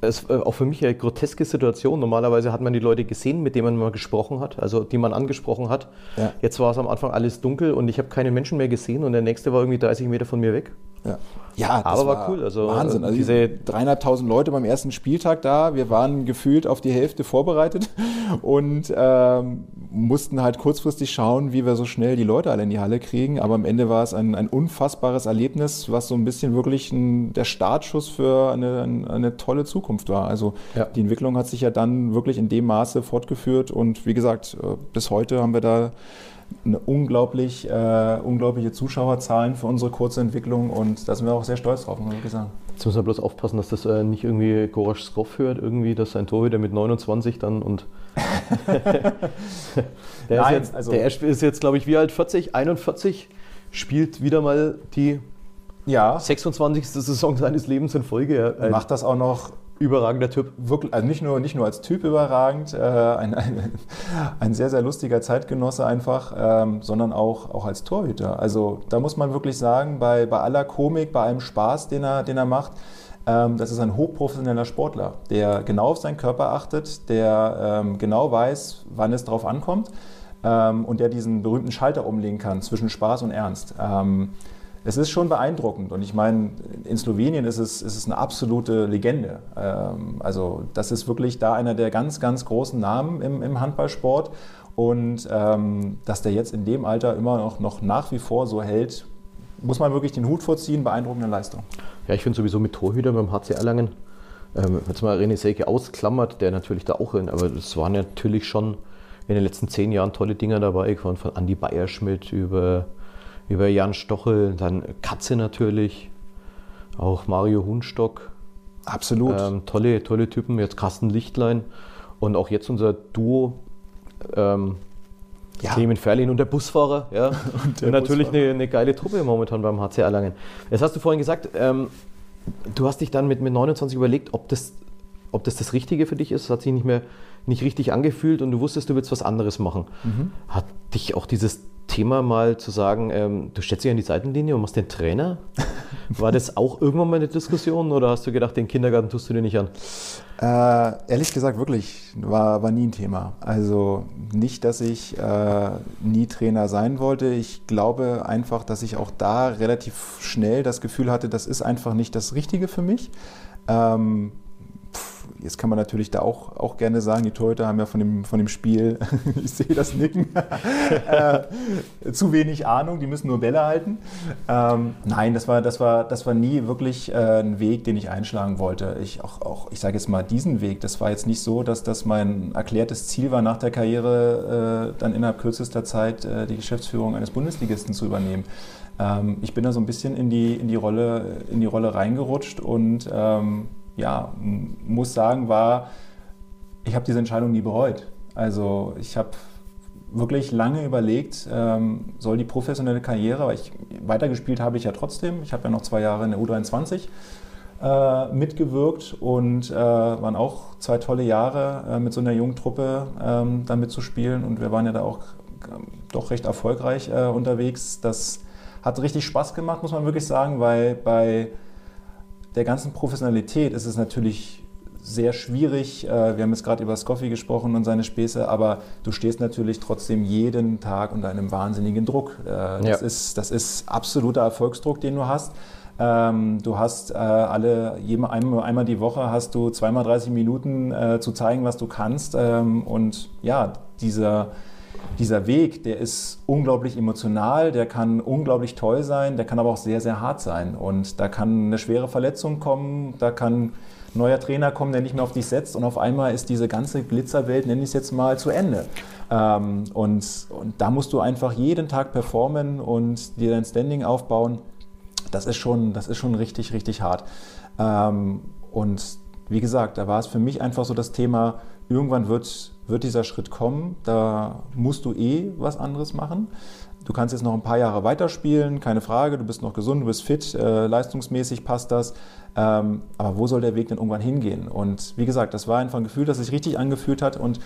es ist auch für mich eine groteske Situation. Normalerweise hat man die Leute gesehen, mit denen man gesprochen hat, also die man angesprochen hat. Ja. Jetzt war es am Anfang alles dunkel und ich habe keine Menschen mehr gesehen und der nächste war irgendwie 30 Meter von mir weg. Ja, ja Aber war cool, also, Wahnsinn. Also diese- diese dreieinhalbtausend Leute beim ersten Spieltag da. Wir waren gefühlt auf die Hälfte vorbereitet und ähm, mussten halt kurzfristig schauen, wie wir so schnell die Leute alle in die Halle kriegen. Aber am Ende war es ein, ein unfassbares Erlebnis, was so ein bisschen wirklich ein, der Startschuss für eine, eine tolle Zukunft war. Also Ja. die Entwicklung hat sich ja dann wirklich in dem Maße fortgeführt und wie gesagt, äh, bis heute haben wir da eine unglaublich, äh, unglaubliche Zuschauerzahlen für unsere kurze Entwicklung und da sind wir auch sehr stolz drauf, muss wirklich sagen. Jetzt muss man bloß aufpassen, dass das äh, nicht irgendwie Gorasch Skroff hört, irgendwie, dass sein Torhüter mit 29 dann und. der, Nein, ist jetzt, also- der ist jetzt, glaube ich, wie alt? 40, 41, spielt wieder mal die Ja, 26. Saison seines Lebens in Folge. Macht das auch noch überragender Typ. wirklich, also nicht nur, nicht nur als Typ überragend, äh, ein, ein, ein sehr, sehr lustiger Zeitgenosse einfach, ähm, sondern auch, auch als Torhüter. Also da muss man wirklich sagen, bei, bei aller Komik, bei allem Spaß, den er, den er macht, ähm, das ist ein hochprofessioneller Sportler, der genau auf seinen Körper achtet, der ähm, genau weiß, wann es drauf ankommt ähm, und der diesen berühmten Schalter umlegen kann zwischen Spaß und Ernst. Es ist schon beeindruckend und ich meine, in Slowenien ist es, ist es eine absolute Legende. Ähm, also das ist wirklich da einer der ganz, ganz großen Namen im, im Handballsport und ähm, dass der jetzt in dem Alter immer noch, noch nach wie vor so hält, muss man wirklich den Hut vorziehen, beeindruckende Leistung. Ja, ich finde sowieso mit Torhütern beim HC Erlangen, ähm, jetzt mal René Selke ausklammert, der natürlich da auch in, aber es waren natürlich schon in den letzten zehn Jahren tolle Dinger dabei, von, von Andi Bayerschmidt über, über Jan Stochel, dann Katze natürlich, auch Mario Hunstock, Absolut. ähm, tolle, tolle Typen, jetzt Carsten Lichtlein und auch jetzt unser Duo. Ähm, Ja. Clement Ferlin und der Busfahrer. Ja. und, der natürlich Busfahrer. eine, eine geile Truppe momentan beim HC Erlangen. Jetzt hast du vorhin gesagt, ähm, du hast dich dann mit, mit 29 überlegt, ob das, ob das das Richtige für dich ist. Es hat sich nicht mehr nicht richtig angefühlt und du wusstest, du willst was anderes machen. Mhm. Hat dich auch dieses Thema mal zu sagen, ähm, du stellst dich an die Seitenlinie und machst den Trainer? War das auch irgendwann mal eine Diskussion oder hast du gedacht, den Kindergarten tust du dir nicht an? Äh, ehrlich gesagt, wirklich, war, war nie ein Thema. Also nicht, dass ich äh, nie Trainer sein wollte. Ich glaube einfach, dass ich auch da relativ schnell das Gefühl hatte, das ist einfach nicht das Richtige für mich. Ähm, jetzt kann man natürlich da auch, auch gerne sagen, die Torhüter haben ja von dem, von dem Spiel, ich sehe das Nicken, äh, zu wenig Ahnung, die müssen nur Bälle halten. Ähm, nein, das war, das, war, das war nie wirklich äh, ein Weg, den ich einschlagen wollte. Ich, auch, auch, ich sage jetzt mal diesen Weg, das war jetzt nicht so, dass das mein erklärtes Ziel war, nach der Karriere äh, dann innerhalb kürzester Zeit äh, die Geschäftsführung eines Bundesligisten zu übernehmen. Ähm, ich bin da so ein bisschen in die, in die, Rolle, in die Rolle reingerutscht und ähm, ja, muss sagen, war, ich habe diese Entscheidung nie bereut. Also ich habe wirklich lange überlegt, ähm, soll die professionelle Karriere, weil ich weitergespielt habe ich ja trotzdem. Ich habe ja noch zwei Jahre in der U23 äh, mitgewirkt und äh, waren auch zwei tolle Jahre äh, mit so einer jungen Truppe ähm, da mitzuspielen und wir waren ja da auch ähm, doch recht erfolgreich äh, unterwegs. Das hat richtig Spaß gemacht, muss man wirklich sagen, weil bei der ganzen Professionalität ist es natürlich sehr schwierig. Äh, wir haben jetzt gerade über Scoffi gesprochen und seine Späße, aber du stehst natürlich trotzdem jeden Tag unter einem wahnsinnigen Druck. Äh, das, ja. ist, das ist absoluter Erfolgsdruck, den du hast. Ähm, du hast äh, alle, einmal, einmal die Woche hast du zweimal 30 Minuten zu zeigen, was du kannst. Ähm, und ja, dieser, dieser Weg, der ist unglaublich emotional, der kann unglaublich toll sein, der kann aber auch sehr, sehr hart sein. Und da kann eine schwere Verletzung kommen, da kann neuer Trainer kommen, der nicht mehr auf dich setzt und auf einmal ist diese ganze Glitzerwelt, nenne ich es jetzt mal, zu Ende. Ähm, und, und da musst du einfach jeden Tag performen und dir dein Standing aufbauen. Das ist schon, das ist schon richtig, richtig hart. Ähm, und wie gesagt, da war es für mich einfach so das Thema, irgendwann wird, wird dieser Schritt kommen, da musst du eh was anderes machen. Du kannst jetzt noch ein paar Jahre weiterspielen, keine Frage, du bist noch gesund, du bist fit, äh, leistungsmäßig passt das. Ähm, aber wo soll der Weg denn irgendwann hingehen? Und wie gesagt, das war einfach ein Gefühl, das sich richtig angefühlt hat. Und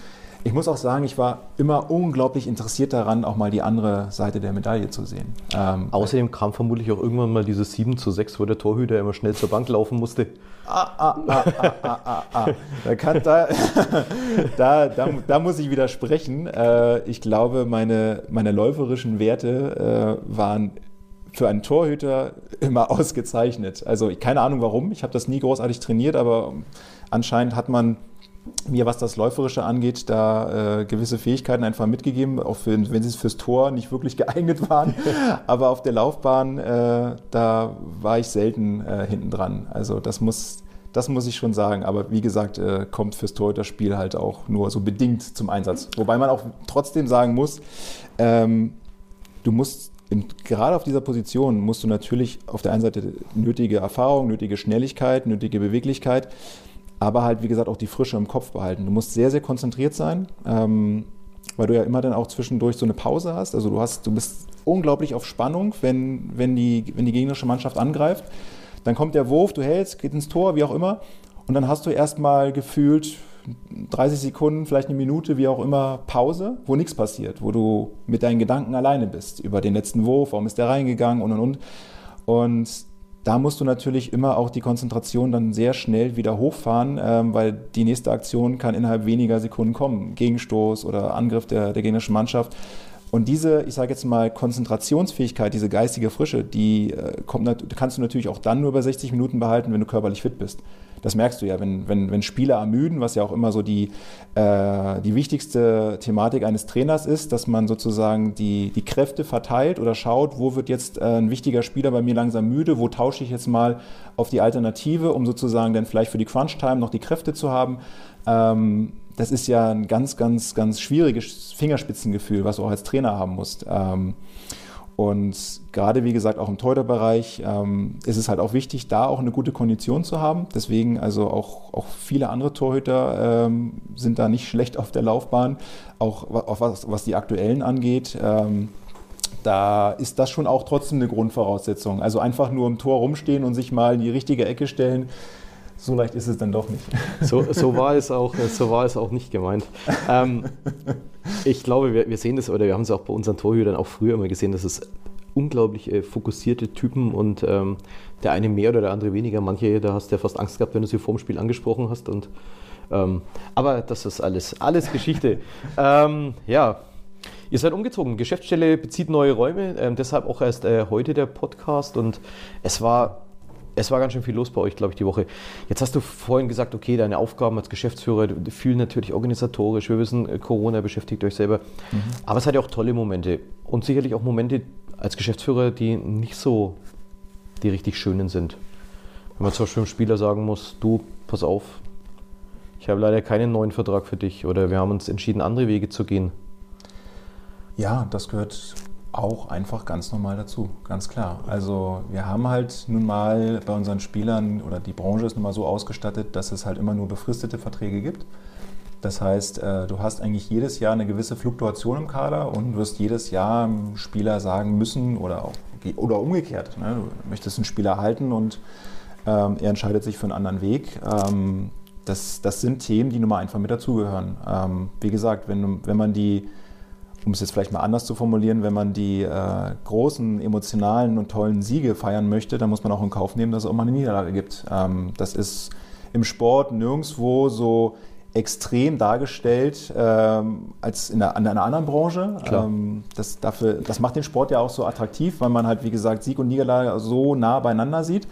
ich muss auch sagen, ich war immer unglaublich interessiert daran, auch mal die andere Seite der Medaille zu sehen. Ähm, Außerdem kam vermutlich auch irgendwann mal dieses 7 zu 6, wo der Torhüter immer schnell zur Bank laufen musste. Ah, ah, ah, ah, ah, ah, ah. Da, kann, da, da, da, da, muss ich widersprechen. Äh, ich glaube, meine, meine läuferischen Werte äh, waren für einen Torhüter immer ausgezeichnet. Also keine Ahnung warum, ich habe das nie großartig trainiert, aber anscheinend hat man mir, was das Läuferische angeht, da äh, gewisse Fähigkeiten einfach mitgegeben, auch für, wenn sie fürs Tor nicht wirklich geeignet waren. Aber auf der Laufbahn, äh, da war ich selten äh, hinten dran. Also das muss, das muss ich schon sagen. Aber wie gesagt, äh, kommt fürs Torhüterspiel halt auch nur so bedingt zum Einsatz. Wobei man auch trotzdem sagen muss, ähm, du musst im, gerade auf dieser Position musst du natürlich auf der einen Seite nötige Erfahrung, nötige Schnelligkeit, nötige Beweglichkeit aber halt, wie gesagt, auch die Frische im Kopf behalten. Du musst sehr, sehr konzentriert sein, ähm, weil du ja immer dann auch zwischendurch so eine Pause hast. Also du hast, du bist unglaublich auf Spannung, wenn, wenn, die, wenn die gegnerische Mannschaft angreift. Dann kommt der Wurf, du hältst, geht ins Tor, wie auch immer. Und dann hast du erstmal gefühlt 30 Sekunden, vielleicht eine Minute, wie auch immer, Pause, wo nichts passiert, wo du mit deinen Gedanken alleine bist über den letzten Wurf, warum ist der reingegangen und und und. Und da musst du natürlich immer auch die Konzentration dann sehr schnell wieder hochfahren, ähm, weil die nächste Aktion kann innerhalb weniger Sekunden kommen. Gegenstoß oder Angriff der, der gegnerischen Mannschaft. Und diese, ich sage jetzt mal, Konzentrationsfähigkeit, diese geistige Frische, die äh, kommt, kannst du natürlich auch dann nur über 60 Minuten behalten, wenn du körperlich fit bist. Das merkst du ja, wenn, wenn, wenn Spieler ermüden, was ja auch immer so die, äh, die wichtigste Thematik eines Trainers ist, dass man sozusagen die, die Kräfte verteilt oder schaut, wo wird jetzt äh, ein wichtiger Spieler bei mir langsam müde, wo tausche ich jetzt mal auf die Alternative, um sozusagen dann vielleicht für die Crunch-Time noch die Kräfte zu haben. Ähm, das ist ja ein ganz, ganz, ganz schwieriges Fingerspitzengefühl, was du auch als Trainer haben musst. Ähm, und gerade, wie gesagt, auch im Torhüterbereich ähm, ist es halt auch wichtig, da auch eine gute Kondition zu haben. Deswegen, also auch, auch viele andere Torhüter ähm, sind da nicht schlecht auf der Laufbahn, auch was, was die aktuellen angeht. Ähm, da ist das schon auch trotzdem eine Grundvoraussetzung. Also einfach nur im Tor rumstehen und sich mal in die richtige Ecke stellen, so leicht ist es dann doch nicht. So, so, war, es auch, so war es auch nicht gemeint. Ähm, ich glaube, wir, wir, sehen das, oder wir haben es auch bei unseren Torhütern auch früher immer gesehen, dass es unglaublich äh, fokussierte Typen und ähm, der eine mehr oder der andere weniger. Manche, da hast du ja fast Angst gehabt, wenn du sie vorm Spiel angesprochen hast. Und, ähm, aber das ist alles, alles Geschichte. Ähm, ja, Ihr seid umgezogen. Geschäftsstelle bezieht neue Räume, ähm, deshalb auch erst äh, heute der Podcast. Und es war es war ganz schön viel los bei euch, glaube ich, die Woche. Jetzt hast du vorhin gesagt, okay, deine Aufgaben als Geschäftsführer fühlen natürlich organisatorisch. Wir wissen, äh, Corona beschäftigt euch selber. Mhm. Aber es hat ja auch tolle Momente und sicherlich auch Momente als Geschäftsführer, die nicht so die richtig schönen sind. Wenn man zum Beispiel einem Spieler sagen muss, du, pass auf, ich habe leider keinen neuen Vertrag für dich oder wir haben uns entschieden, andere Wege zu gehen. Ja, das gehört auch einfach ganz normal dazu, ganz klar. Also wir haben halt nun mal bei unseren Spielern oder die Branche ist nun mal so ausgestattet, dass es halt immer nur befristete Verträge gibt. Das heißt, äh, du hast eigentlich jedes Jahr eine gewisse Fluktuation im Kader und wirst jedes Jahr einem Spieler sagen müssen oder auch oder umgekehrt. Ne? Du möchtest einen Spieler halten und ähm, er entscheidet sich für einen anderen Weg. Ähm, das, das sind Themen, die nun mal einfach mit dazugehören. Ähm, wie gesagt, wenn, wenn man die um es jetzt vielleicht mal anders zu formulieren, wenn man die äh, großen, emotionalen und tollen Siege feiern möchte, dann muss man auch in Kauf nehmen, dass es auch mal eine Niederlage gibt. Ähm, das ist im Sport nirgendwo so extrem dargestellt ähm, als in einer, in einer, anderen Branche. Ähm, das, dafür, das macht den Sport ja auch so attraktiv, weil man halt, wie gesagt, Sieg und Niederlage so nah beieinander sieht.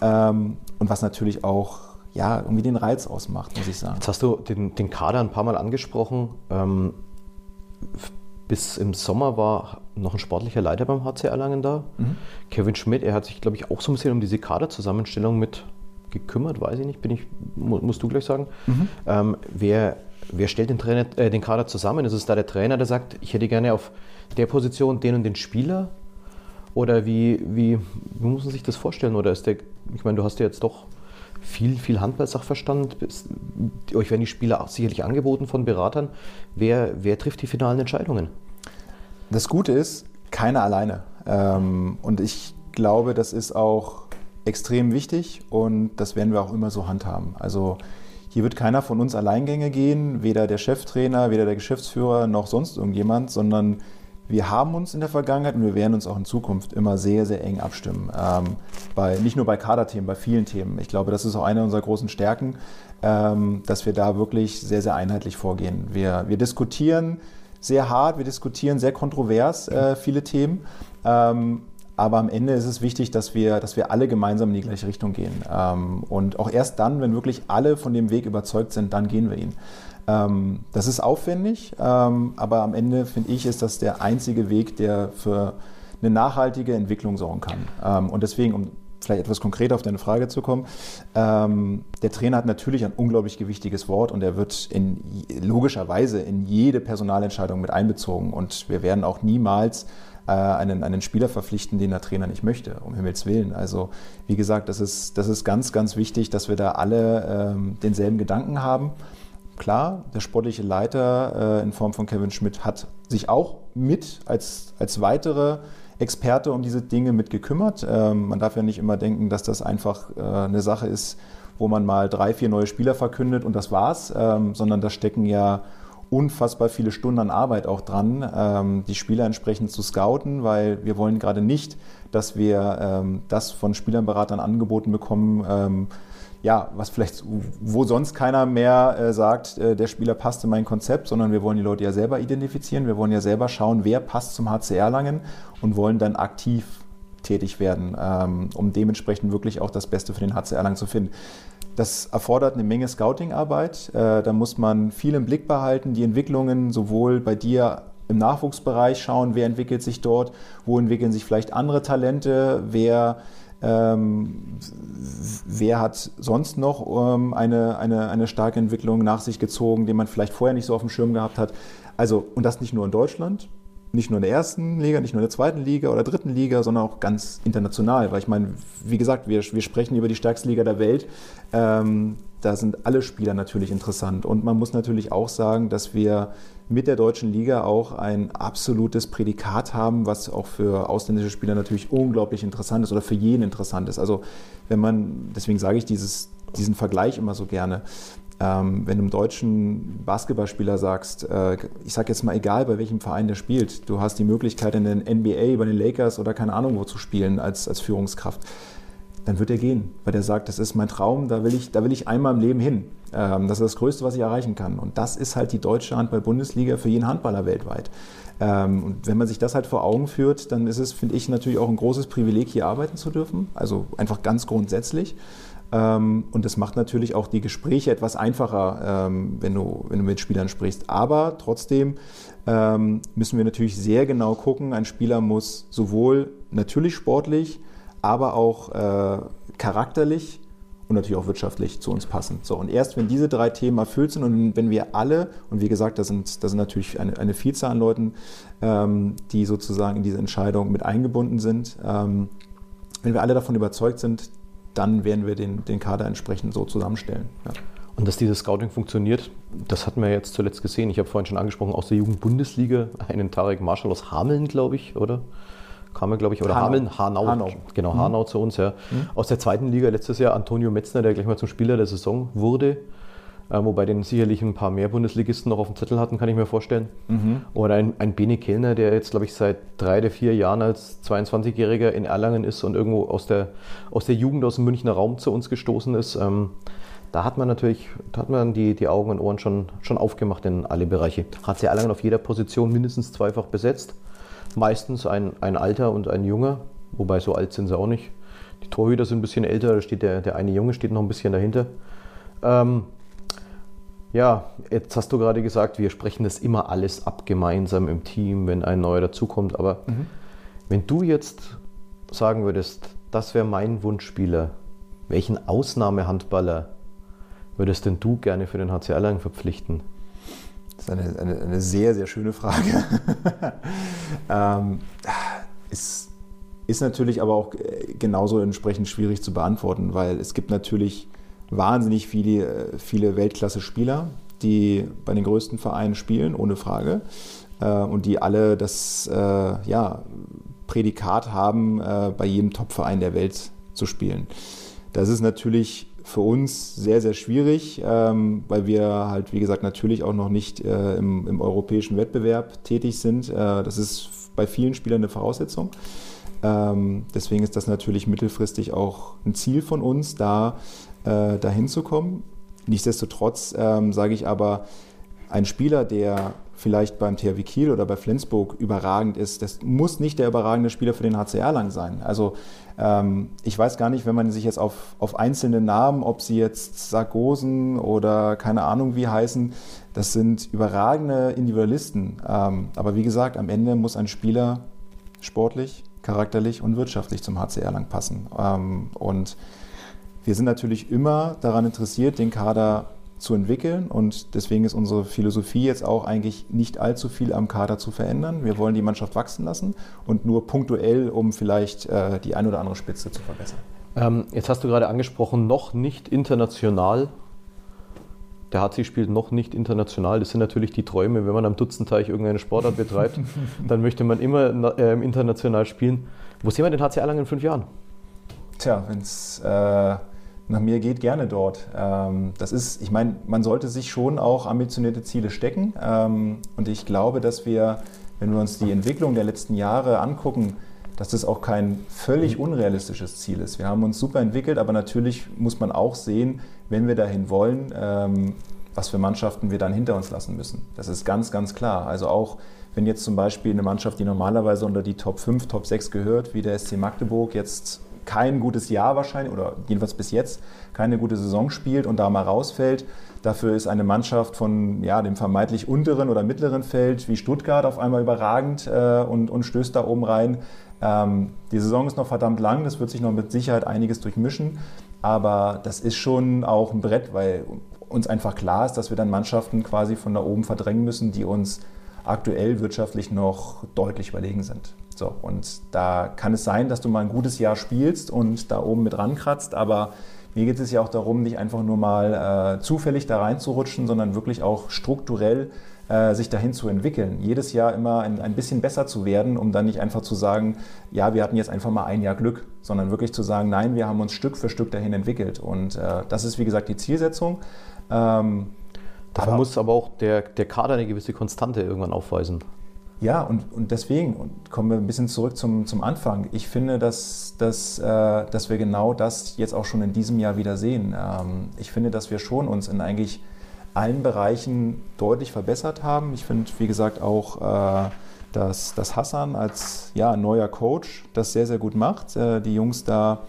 Ähm, und was natürlich auch ja, irgendwie den Reiz ausmacht, muss ich sagen. Jetzt hast du den, den Kader ein paar Mal angesprochen. Bis im Sommer war noch ein sportlicher Leiter beim HC Erlangen da. Mhm. Kevin Schmidt, er hat sich, glaube ich, auch so ein bisschen um diese Kaderzusammenstellung mit gekümmert, weiß ich nicht, bin ich, musst du gleich sagen. Mhm. Ähm, wer, wer stellt den, Trainer, äh, den Kader zusammen? Ist es da der Trainer, der sagt, ich hätte gerne auf der Position den und den Spieler? Oder wie, wie, wie muss man sich das vorstellen? Oder ist der, ich meine, du hast ja jetzt doch viel, viel Handball-Sachverstand. Euch werden die Spieler sicherlich angeboten von Beratern. Wer, wer trifft die finalen Entscheidungen? Das Gute ist, keiner alleine. Ähm, und ich glaube, das ist auch extrem wichtig und das werden wir auch immer so handhaben. Also hier wird keiner von uns Alleingänge gehen, weder der Cheftrainer, weder der Geschäftsführer noch sonst irgendjemand, sondern wir haben uns in der Vergangenheit und wir werden uns auch in Zukunft immer sehr, sehr eng abstimmen. Ähm, bei, nicht nur bei Kaderthemen, bei vielen Themen. Ich glaube, das ist auch eine unserer großen Stärken, ähm, dass wir da wirklich sehr, sehr einheitlich vorgehen. Wir, wir diskutieren sehr hart, wir diskutieren sehr kontrovers äh, viele Themen. Ähm, aber am Ende ist es wichtig, dass wir, dass wir alle gemeinsam in die gleiche Richtung gehen. Ähm, und auch erst dann, wenn wirklich alle von dem Weg überzeugt sind, dann gehen wir ihn. Ähm, das ist aufwendig, ähm, aber am Ende finde ich, ist das der einzige Weg, der für eine nachhaltige Entwicklung sorgen kann. Ähm, und deswegen, um vielleicht etwas konkreter auf deine Frage zu kommen, der Trainer hat natürlich ein unglaublich gewichtiges Wort und er wird in, logischerweise in jede Personalentscheidung mit einbezogen. Und wir werden auch niemals äh, einen, einen Spieler verpflichten, den der Trainer nicht möchte, um Himmels Willen. Also wie gesagt, das ist, das ist ganz, ganz wichtig, dass wir da alle ähm, denselben Gedanken haben. Klar, der sportliche Leiter äh, in Form von Kevin Schmidt hat sich auch mit als, als weitere Experte um diese Dinge mit gekümmert. Ähm, man darf ja nicht immer denken, dass das einfach äh, eine Sache ist, wo man mal drei, vier neue Spieler verkündet und das war's, ähm, sondern da stecken ja unfassbar viele Stunden an Arbeit auch dran, ähm, die Spieler entsprechend zu scouten, weil wir wollen gerade nicht, dass wir ähm, das von Spielerberatern angeboten bekommen, ähm, ja, was vielleicht, wo sonst keiner mehr äh, sagt, äh, der Spieler passt in mein Konzept, sondern wir wollen die Leute ja selber identifizieren. Wir wollen ja selber schauen, wer passt zum HCR Langen und wollen dann aktiv tätig werden, ähm, um dementsprechend wirklich auch das Beste für den HCR Langen zu finden. Das erfordert eine Menge Scouting-Arbeit. Äh, da muss man viel im Blick behalten, die Entwicklungen sowohl bei dir im Nachwuchsbereich schauen, wer entwickelt sich dort, wo entwickeln sich vielleicht andere Talente, wer ähm, wer hat sonst noch ähm, eine, eine, eine starke Entwicklung nach sich gezogen, den man vielleicht vorher nicht so auf dem Schirm gehabt hat? Also, und das nicht nur in Deutschland, nicht nur in der ersten Liga, nicht nur in der zweiten Liga oder dritten Liga, sondern auch ganz international. Weil ich meine, wie gesagt, wir, wir sprechen über die stärkste Liga der Welt. Ähm, da sind alle Spieler natürlich interessant. Und man muss natürlich auch sagen, dass wir mit der deutschen Liga auch ein absolutes Prädikat haben, was auch für ausländische Spieler natürlich unglaublich interessant ist oder für jeden interessant ist. Also wenn man, deswegen sage ich dieses, diesen Vergleich immer so gerne, ähm, wenn du einem deutschen Basketballspieler sagst, äh, ich sage jetzt mal egal, bei welchem Verein der spielt, du hast die Möglichkeit in den NBA, bei den Lakers oder keine Ahnung wo zu spielen als, als Führungskraft dann wird er gehen, weil er sagt, das ist mein Traum, da will ich, da will ich einmal im Leben hin. Ähm, das ist das Größte, was ich erreichen kann. Und das ist halt die deutsche Handball-Bundesliga für jeden Handballer weltweit. Ähm, und wenn man sich das halt vor Augen führt, dann ist es, finde ich, natürlich auch ein großes Privileg, hier arbeiten zu dürfen. Also einfach ganz grundsätzlich. Ähm, und das macht natürlich auch die Gespräche etwas einfacher, ähm, wenn, du, wenn du mit Spielern sprichst. Aber trotzdem ähm, müssen wir natürlich sehr genau gucken. Ein Spieler muss sowohl natürlich sportlich, aber auch äh, charakterlich und natürlich auch wirtschaftlich zu uns passen. So, und erst wenn diese drei Themen erfüllt sind und wenn wir alle, und wie gesagt, da sind, das sind natürlich eine, eine Vielzahl an Leuten, ähm, die sozusagen in diese Entscheidung mit eingebunden sind, ähm, wenn wir alle davon überzeugt sind, dann werden wir den, den Kader entsprechend so zusammenstellen. Ja. Und dass dieses Scouting funktioniert, das hatten wir jetzt zuletzt gesehen. Ich habe vorhin schon angesprochen, aus der Jugendbundesliga, einen Tarek Marschall aus Hameln, glaube ich, oder? Kam er, glaube ich, oder Hanau. Hameln, Hanau, Hanau. genau, mhm. Hanau zu uns, ja. Mhm. Aus der zweiten Liga letztes Jahr Antonio Metzner, der gleich mal zum Spieler der Saison wurde. äh, wobei den sicherlich ein paar mehr Bundesligisten noch auf dem Zettel hatten, kann ich mir vorstellen. Mhm. Oder ein, ein Bene Kellner, der jetzt, glaube ich, seit drei oder vier Jahren als 22-Jähriger in Erlangen ist und irgendwo aus der, aus der Jugend, aus dem Münchner Raum zu uns gestoßen ist. Ähm, da hat man natürlich da hat man die, die Augen und Ohren schon, schon aufgemacht in alle Bereiche. Hat sie Erlangen auf jeder Position mindestens zweifach besetzt. Meistens ein, ein Alter und ein Junger, wobei so alt sind sie auch nicht. Die Torhüter sind ein bisschen älter, da steht der, der eine Junge steht noch ein bisschen dahinter. Ähm, ja, jetzt hast du gerade gesagt, wir sprechen das immer alles ab gemeinsam im Team, wenn ein neuer dazukommt. Aber mhm. wenn du jetzt sagen würdest, das wäre mein Wunschspieler, welchen Ausnahmehandballer würdest denn du gerne für den HC Erlangen verpflichten? Das ist eine, eine, eine sehr, sehr schöne Frage. ähm, ist, ist natürlich aber auch genauso entsprechend schwierig zu beantworten, weil es gibt natürlich wahnsinnig viele, viele Weltklasse-Spieler, die bei den größten Vereinen spielen, ohne Frage. Äh, und die alle das äh, ja, Prädikat haben, äh, bei jedem Top-Verein der Welt zu spielen. Das ist natürlich für uns sehr, sehr schwierig, ähm, weil wir halt, wie gesagt, natürlich auch noch nicht im, im europäischen Wettbewerb tätig sind. das ist bei vielen Spielern eine Voraussetzung. Ähm, deswegen ist das natürlich mittelfristig auch ein Ziel von uns, da äh, dahin zu kommen. Nichtsdestotrotz ähm, sage ich aber, ein Spieler, der vielleicht beim THW Kiel oder bei Flensburg überragend ist, das muss nicht der überragende Spieler für den HCR lang sein. Also ich weiß gar nicht, wenn man sich jetzt auf, auf einzelne Namen, ob sie jetzt Sargosen oder keine Ahnung wie heißen, das sind überragende Individualisten. Ähm, aber wie gesagt, am Ende muss ein Spieler sportlich, charakterlich und wirtschaftlich zum HCR lang passen. Ähm, und wir sind natürlich immer daran interessiert, den Kader zu entwickeln und deswegen ist unsere Philosophie jetzt auch eigentlich nicht allzu viel am Kader zu verändern. Wir wollen die Mannschaft wachsen lassen und nur punktuell, um vielleicht äh, die ein oder andere Spitze zu verbessern. Ähm, jetzt hast du gerade angesprochen, noch nicht international. Der HC spielt noch nicht international. Das sind natürlich die Träume. Wenn man am Dutzendteich irgendeine Sportart betreibt, dann möchte man immer äh, international spielen. Wo sehen wir den HC Erlangen in fünf Jahren? Tja, wenn es äh, nach mir geht, gerne dort. Ähm, das ist, ich meine, man sollte sich schon auch ambitionierte Ziele stecken. Ähm, und ich glaube, dass wir, wenn wir uns die Entwicklung der letzten Jahre angucken, dass das auch kein völlig unrealistisches Ziel ist. Wir haben uns super entwickelt, aber natürlich muss man auch sehen, wenn wir dahin wollen, ähm, was für Mannschaften wir dann hinter uns lassen müssen. Das ist ganz, ganz klar. Also auch wenn jetzt zum Beispiel eine Mannschaft, die normalerweise unter die Top 5, Top 6 gehört, wie der SC Magdeburg, jetzt kein gutes Jahr wahrscheinlich, oder jedenfalls bis jetzt, keine gute Saison spielt und da mal rausfällt. Dafür ist eine Mannschaft von ja, dem vermeintlich unteren oder mittleren Feld wie Stuttgart auf einmal überragend äh, und, und stößt da oben rein. Ähm, die Saison ist noch verdammt lang, das wird sich noch mit Sicherheit einiges durchmischen. Aber das ist schon auch ein Brett, weil uns einfach klar ist, dass wir dann Mannschaften quasi von da oben verdrängen müssen, die uns aktuell wirtschaftlich noch deutlich überlegen sind. So, und da kann es sein, dass du mal ein gutes Jahr spielst und da oben mit rankratzt, aber mir geht es ja auch darum, nicht einfach nur mal äh, zufällig da reinzurutschen, sondern wirklich auch strukturell äh, sich dahin zu entwickeln. Jedes Jahr immer ein, ein, bisschen besser zu werden, um dann nicht einfach zu sagen, ja, wir hatten jetzt einfach mal ein Jahr Glück, sondern wirklich zu sagen, nein, wir haben uns Stück für Stück dahin entwickelt. Und äh, das ist, wie gesagt, die Zielsetzung. Ähm, Dafür muss aber auch der, der Kader eine gewisse Konstante irgendwann aufweisen. Ja, und, und deswegen und kommen wir ein bisschen zurück zum, zum Anfang. Ich finde, dass, dass, äh, dass wir genau das jetzt auch schon in diesem Jahr wieder sehen. Ähm, ich finde, dass wir schon uns in eigentlich allen Bereichen deutlich verbessert haben. Ich finde, wie gesagt, auch, äh, dass, dass Hassan als ja, neuer Coach das sehr, sehr gut macht. Äh, die Jungs da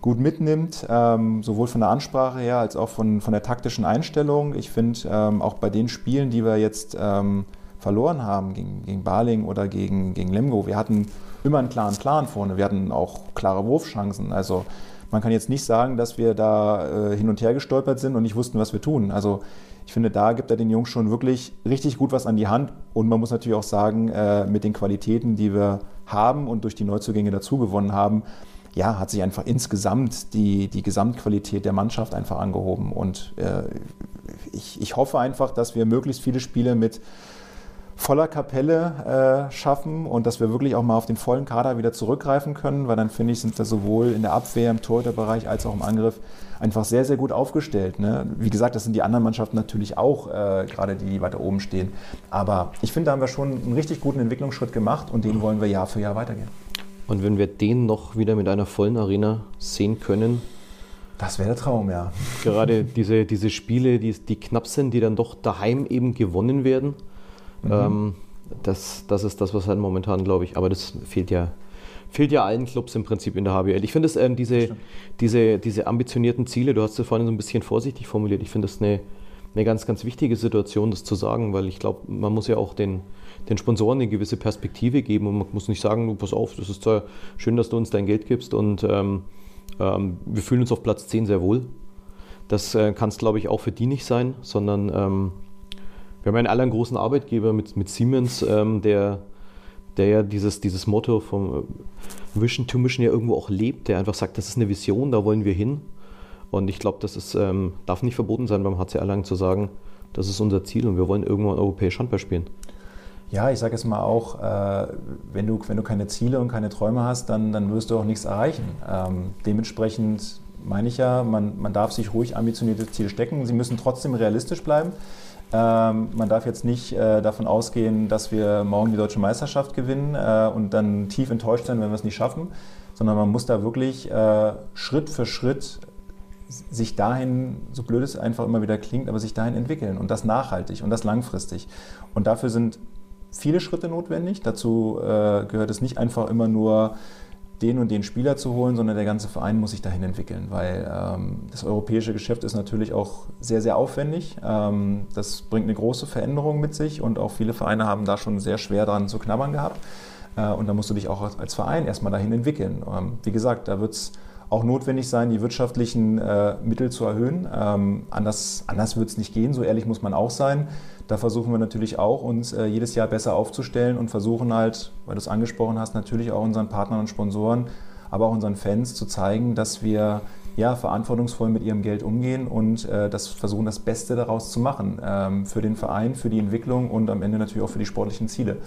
gut mitnimmt, ähm, sowohl von der Ansprache her als auch von, von der taktischen Einstellung. Ich finde ähm, auch bei den Spielen, die wir jetzt ähm, verloren haben, gegen, gegen Baling oder gegen, gegen Lemgo, wir hatten immer einen klaren Plan vorne. Wir hatten auch klare Wurfchancen. Also man kann jetzt nicht sagen, dass wir da äh, hin und her gestolpert sind und nicht wussten, was wir tun. Also ich finde, da gibt er den Jungs schon wirklich richtig gut was an die Hand. Und man muss natürlich auch sagen, äh, mit den Qualitäten, die wir haben und durch die Neuzugänge dazu gewonnen haben, ja, hat sich einfach insgesamt die, die Gesamtqualität der Mannschaft einfach angehoben. Und äh, ich, ich hoffe einfach, dass wir möglichst viele Spiele mit voller Kapelle äh, schaffen und dass wir wirklich auch mal auf den vollen Kader wieder zurückgreifen können, weil dann finde ich, sind wir sowohl in der Abwehr, im Torhüterbereich als auch im Angriff einfach sehr, sehr gut aufgestellt. Ne? Wie gesagt, das sind die anderen Mannschaften natürlich auch, äh, gerade die, die weiter oben stehen. Aber ich finde, da haben wir schon einen richtig guten Entwicklungsschritt gemacht und den wollen wir Jahr für Jahr weitergehen. Und wenn wir den noch wieder mit einer vollen Arena sehen können, das wäre der Traum, ja. Gerade diese, diese Spiele, die, die knapp sind, die dann doch daheim eben gewonnen werden. Mhm. Ähm, das, das ist das, was halt momentan, glaube ich, aber das fehlt ja, fehlt ja allen Clubs im Prinzip in der HBL. Ich finde es ähm, diese, diese, diese ambitionierten Ziele, du hast es vorhin so ein bisschen vorsichtig formuliert, ich finde das eine, eine ganz, ganz wichtige Situation, das zu sagen, weil ich glaube, man muss ja auch den, den Sponsoren eine gewisse Perspektive geben und man muss nicht sagen, du pass auf, das ist zwar schön, dass du uns dein Geld gibst und ähm, ähm, wir fühlen uns auf Platz 10 sehr wohl. Das äh, kann es, glaube ich, auch für die nicht sein, sondern ähm, wir haben einen anderen großen Arbeitgeber mit, mit Siemens, ähm, der, der ja dieses, dieses Motto vom äh, Vision to Mission ja irgendwo auch lebt, der einfach sagt, das ist eine Vision, da wollen wir hin. Und ich glaube, das ist, ähm, darf nicht verboten sein, beim HC Erlangen zu sagen, das ist unser Ziel und wir wollen irgendwann europäisch Handball spielen. Ja, ich sage jetzt mal auch, äh, wenn, du, wenn du keine Ziele und keine Träume hast, dann, dann wirst du auch nichts erreichen. Ähm, dementsprechend meine ich ja, man, man darf sich ruhig ambitionierte Ziele stecken. Sie müssen trotzdem realistisch bleiben. Ähm, man darf jetzt nicht äh, davon ausgehen, dass wir morgen die deutsche Meisterschaft gewinnen äh, und dann tief enttäuscht sein, wenn wir es nicht schaffen, sondern man muss da wirklich äh, Schritt für Schritt sich dahin, so blöd es einfach immer wieder klingt, aber sich dahin entwickeln und das nachhaltig und das langfristig. Und dafür sind viele Schritte notwendig. Dazu äh, gehört es nicht einfach immer nur den und den Spieler zu holen, sondern der ganze Verein muss sich dahin entwickeln, weil ähm, das europäische Geschäft ist natürlich auch sehr, sehr aufwendig. Ähm, das bringt eine große Veränderung mit sich und auch viele Vereine haben da schon sehr schwer dran zu knabbern gehabt. Äh, und da musst du dich auch als Verein erstmal dahin entwickeln. Ähm, wie gesagt, da wird es auch notwendig sein, die wirtschaftlichen äh, Mittel zu erhöhen. Ähm, anders anders wird es nicht gehen, so ehrlich muss man auch sein. Da versuchen wir natürlich auch, uns äh, jedes Jahr besser aufzustellen und versuchen halt, weil du es angesprochen hast, natürlich auch unseren Partnern und Sponsoren, aber auch unseren Fans zu zeigen, dass wir ja, verantwortungsvoll mit ihrem Geld umgehen und äh, das versuchen, das Beste daraus zu machen. Ähm, für den Verein, für die Entwicklung und am Ende natürlich auch für die sportlichen Ziele.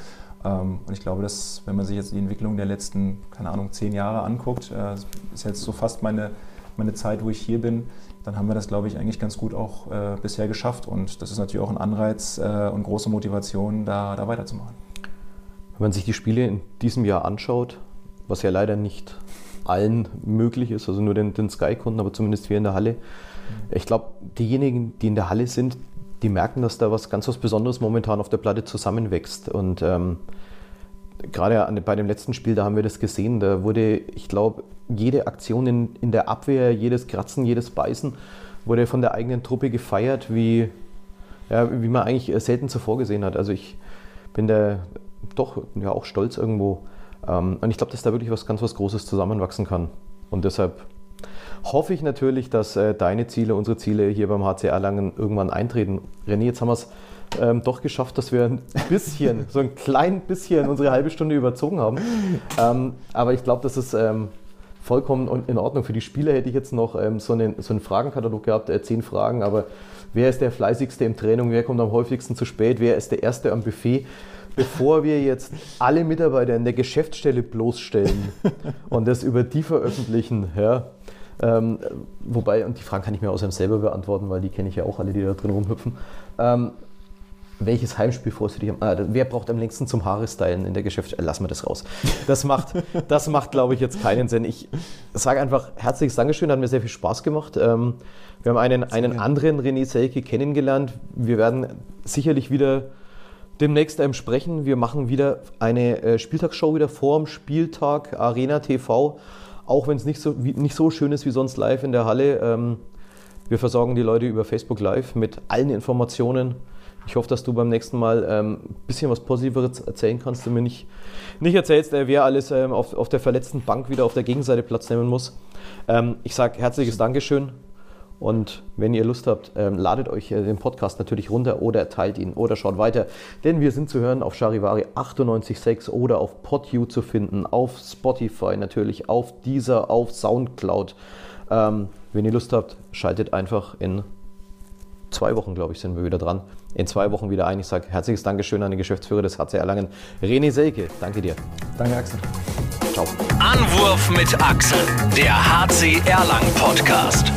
Ähm, und ich glaube, dass, wenn man sich jetzt die Entwicklung der letzten, keine Ahnung, zehn Jahre anguckt, äh, ist jetzt so fast meine, meine Zeit, wo ich hier bin, dann haben wir das, glaube ich, eigentlich ganz gut auch äh, bisher geschafft. Und das ist natürlich auch ein Anreiz äh, und große Motivation, da, da weiterzumachen. Wenn man sich die Spiele in diesem Jahr anschaut, was ja leider nicht allen möglich ist, also nur den, den Sky-Kunden, aber zumindest wir in der Halle. Ich glaube, diejenigen, die in der Halle sind, die merken, dass da was ganz was Besonderes momentan auf der Platte zusammenwächst. Und ähm, gerade bei dem letzten Spiel, da haben wir das gesehen, da wurde, ich glaube, jede Aktion in, in der Abwehr, jedes Kratzen, jedes Beißen wurde von der eigenen Truppe gefeiert, wie, ja, wie man eigentlich selten zuvor gesehen hat. Also ich bin da doch ja, auch stolz irgendwo. Ähm, und ich glaube, dass da wirklich was ganz was Großes zusammenwachsen kann. Und deshalb hoffe ich natürlich, dass äh, deine Ziele, unsere Ziele hier beim HC Erlangen irgendwann eintreten. René, jetzt haben wir es ähm, doch geschafft, dass wir ein bisschen, so ein klein bisschen unsere halbe Stunde überzogen haben. Ähm, aber ich glaube, das ist ähm, vollkommen in Ordnung. Für die Spieler hätte ich jetzt noch ähm, so, einen, so einen Fragenkatalog gehabt, äh, zehn Fragen, aber wer ist der fleißigste im Training, wer kommt am häufigsten zu spät, wer ist der Erste am Buffet? Bevor wir jetzt alle Mitarbeiter in der Geschäftsstelle bloßstellen und das über die veröffentlichen, ja, ähm, wobei, und die Fragen kann ich mir außerdem selber beantworten, weil die kenne ich ja auch alle, die da drin rumhüpfen. Ähm, welches Heimspiel freust du dich am. Ah, wer braucht am längsten zum Haare stylen in der Geschäftsstelle? Äh, lass mal das raus. Das macht, das macht glaube ich, jetzt keinen Sinn. Ich sage einfach herzliches Dankeschön, hat mir sehr viel Spaß gemacht. Ähm, wir haben einen, einen anderen René Selke kennengelernt. Wir werden sicherlich wieder demnächst ähm, sprechen. Wir machen wieder eine äh, Spieltagsshow wieder vor dem Spieltag, Arena TV. Auch wenn es nicht so, nicht so schön ist wie sonst live in der Halle. Ähm, wir versorgen die Leute über Facebook Live mit allen Informationen. Ich hoffe, dass du beim nächsten Mal ein ähm, bisschen was Positiveres erzählen kannst und mir nicht, nicht erzählst, äh, wer alles ähm, auf, auf der verletzten Bank wieder auf der Gegenseite Platz nehmen muss. Ähm, ich sage herzliches Dankeschön und wenn ihr Lust habt, ähm, ladet euch äh, den Podcast natürlich runter oder teilt ihn oder schaut weiter, denn wir sind zu hören auf Charivari 98.6 oder auf PodU zu finden, auf Spotify natürlich, auf dieser, auf Soundcloud. Ähm, wenn ihr Lust habt, schaltet einfach in zwei Wochen, glaube ich, sind wir wieder dran. In zwei Wochen wieder ein. Ich sage herzliches Dankeschön an den Geschäftsführer des HC Erlangen, René Selke. Danke dir. Danke, Axel. Ciao. Anwurf mit Axel, der HC Erlangen Podcast.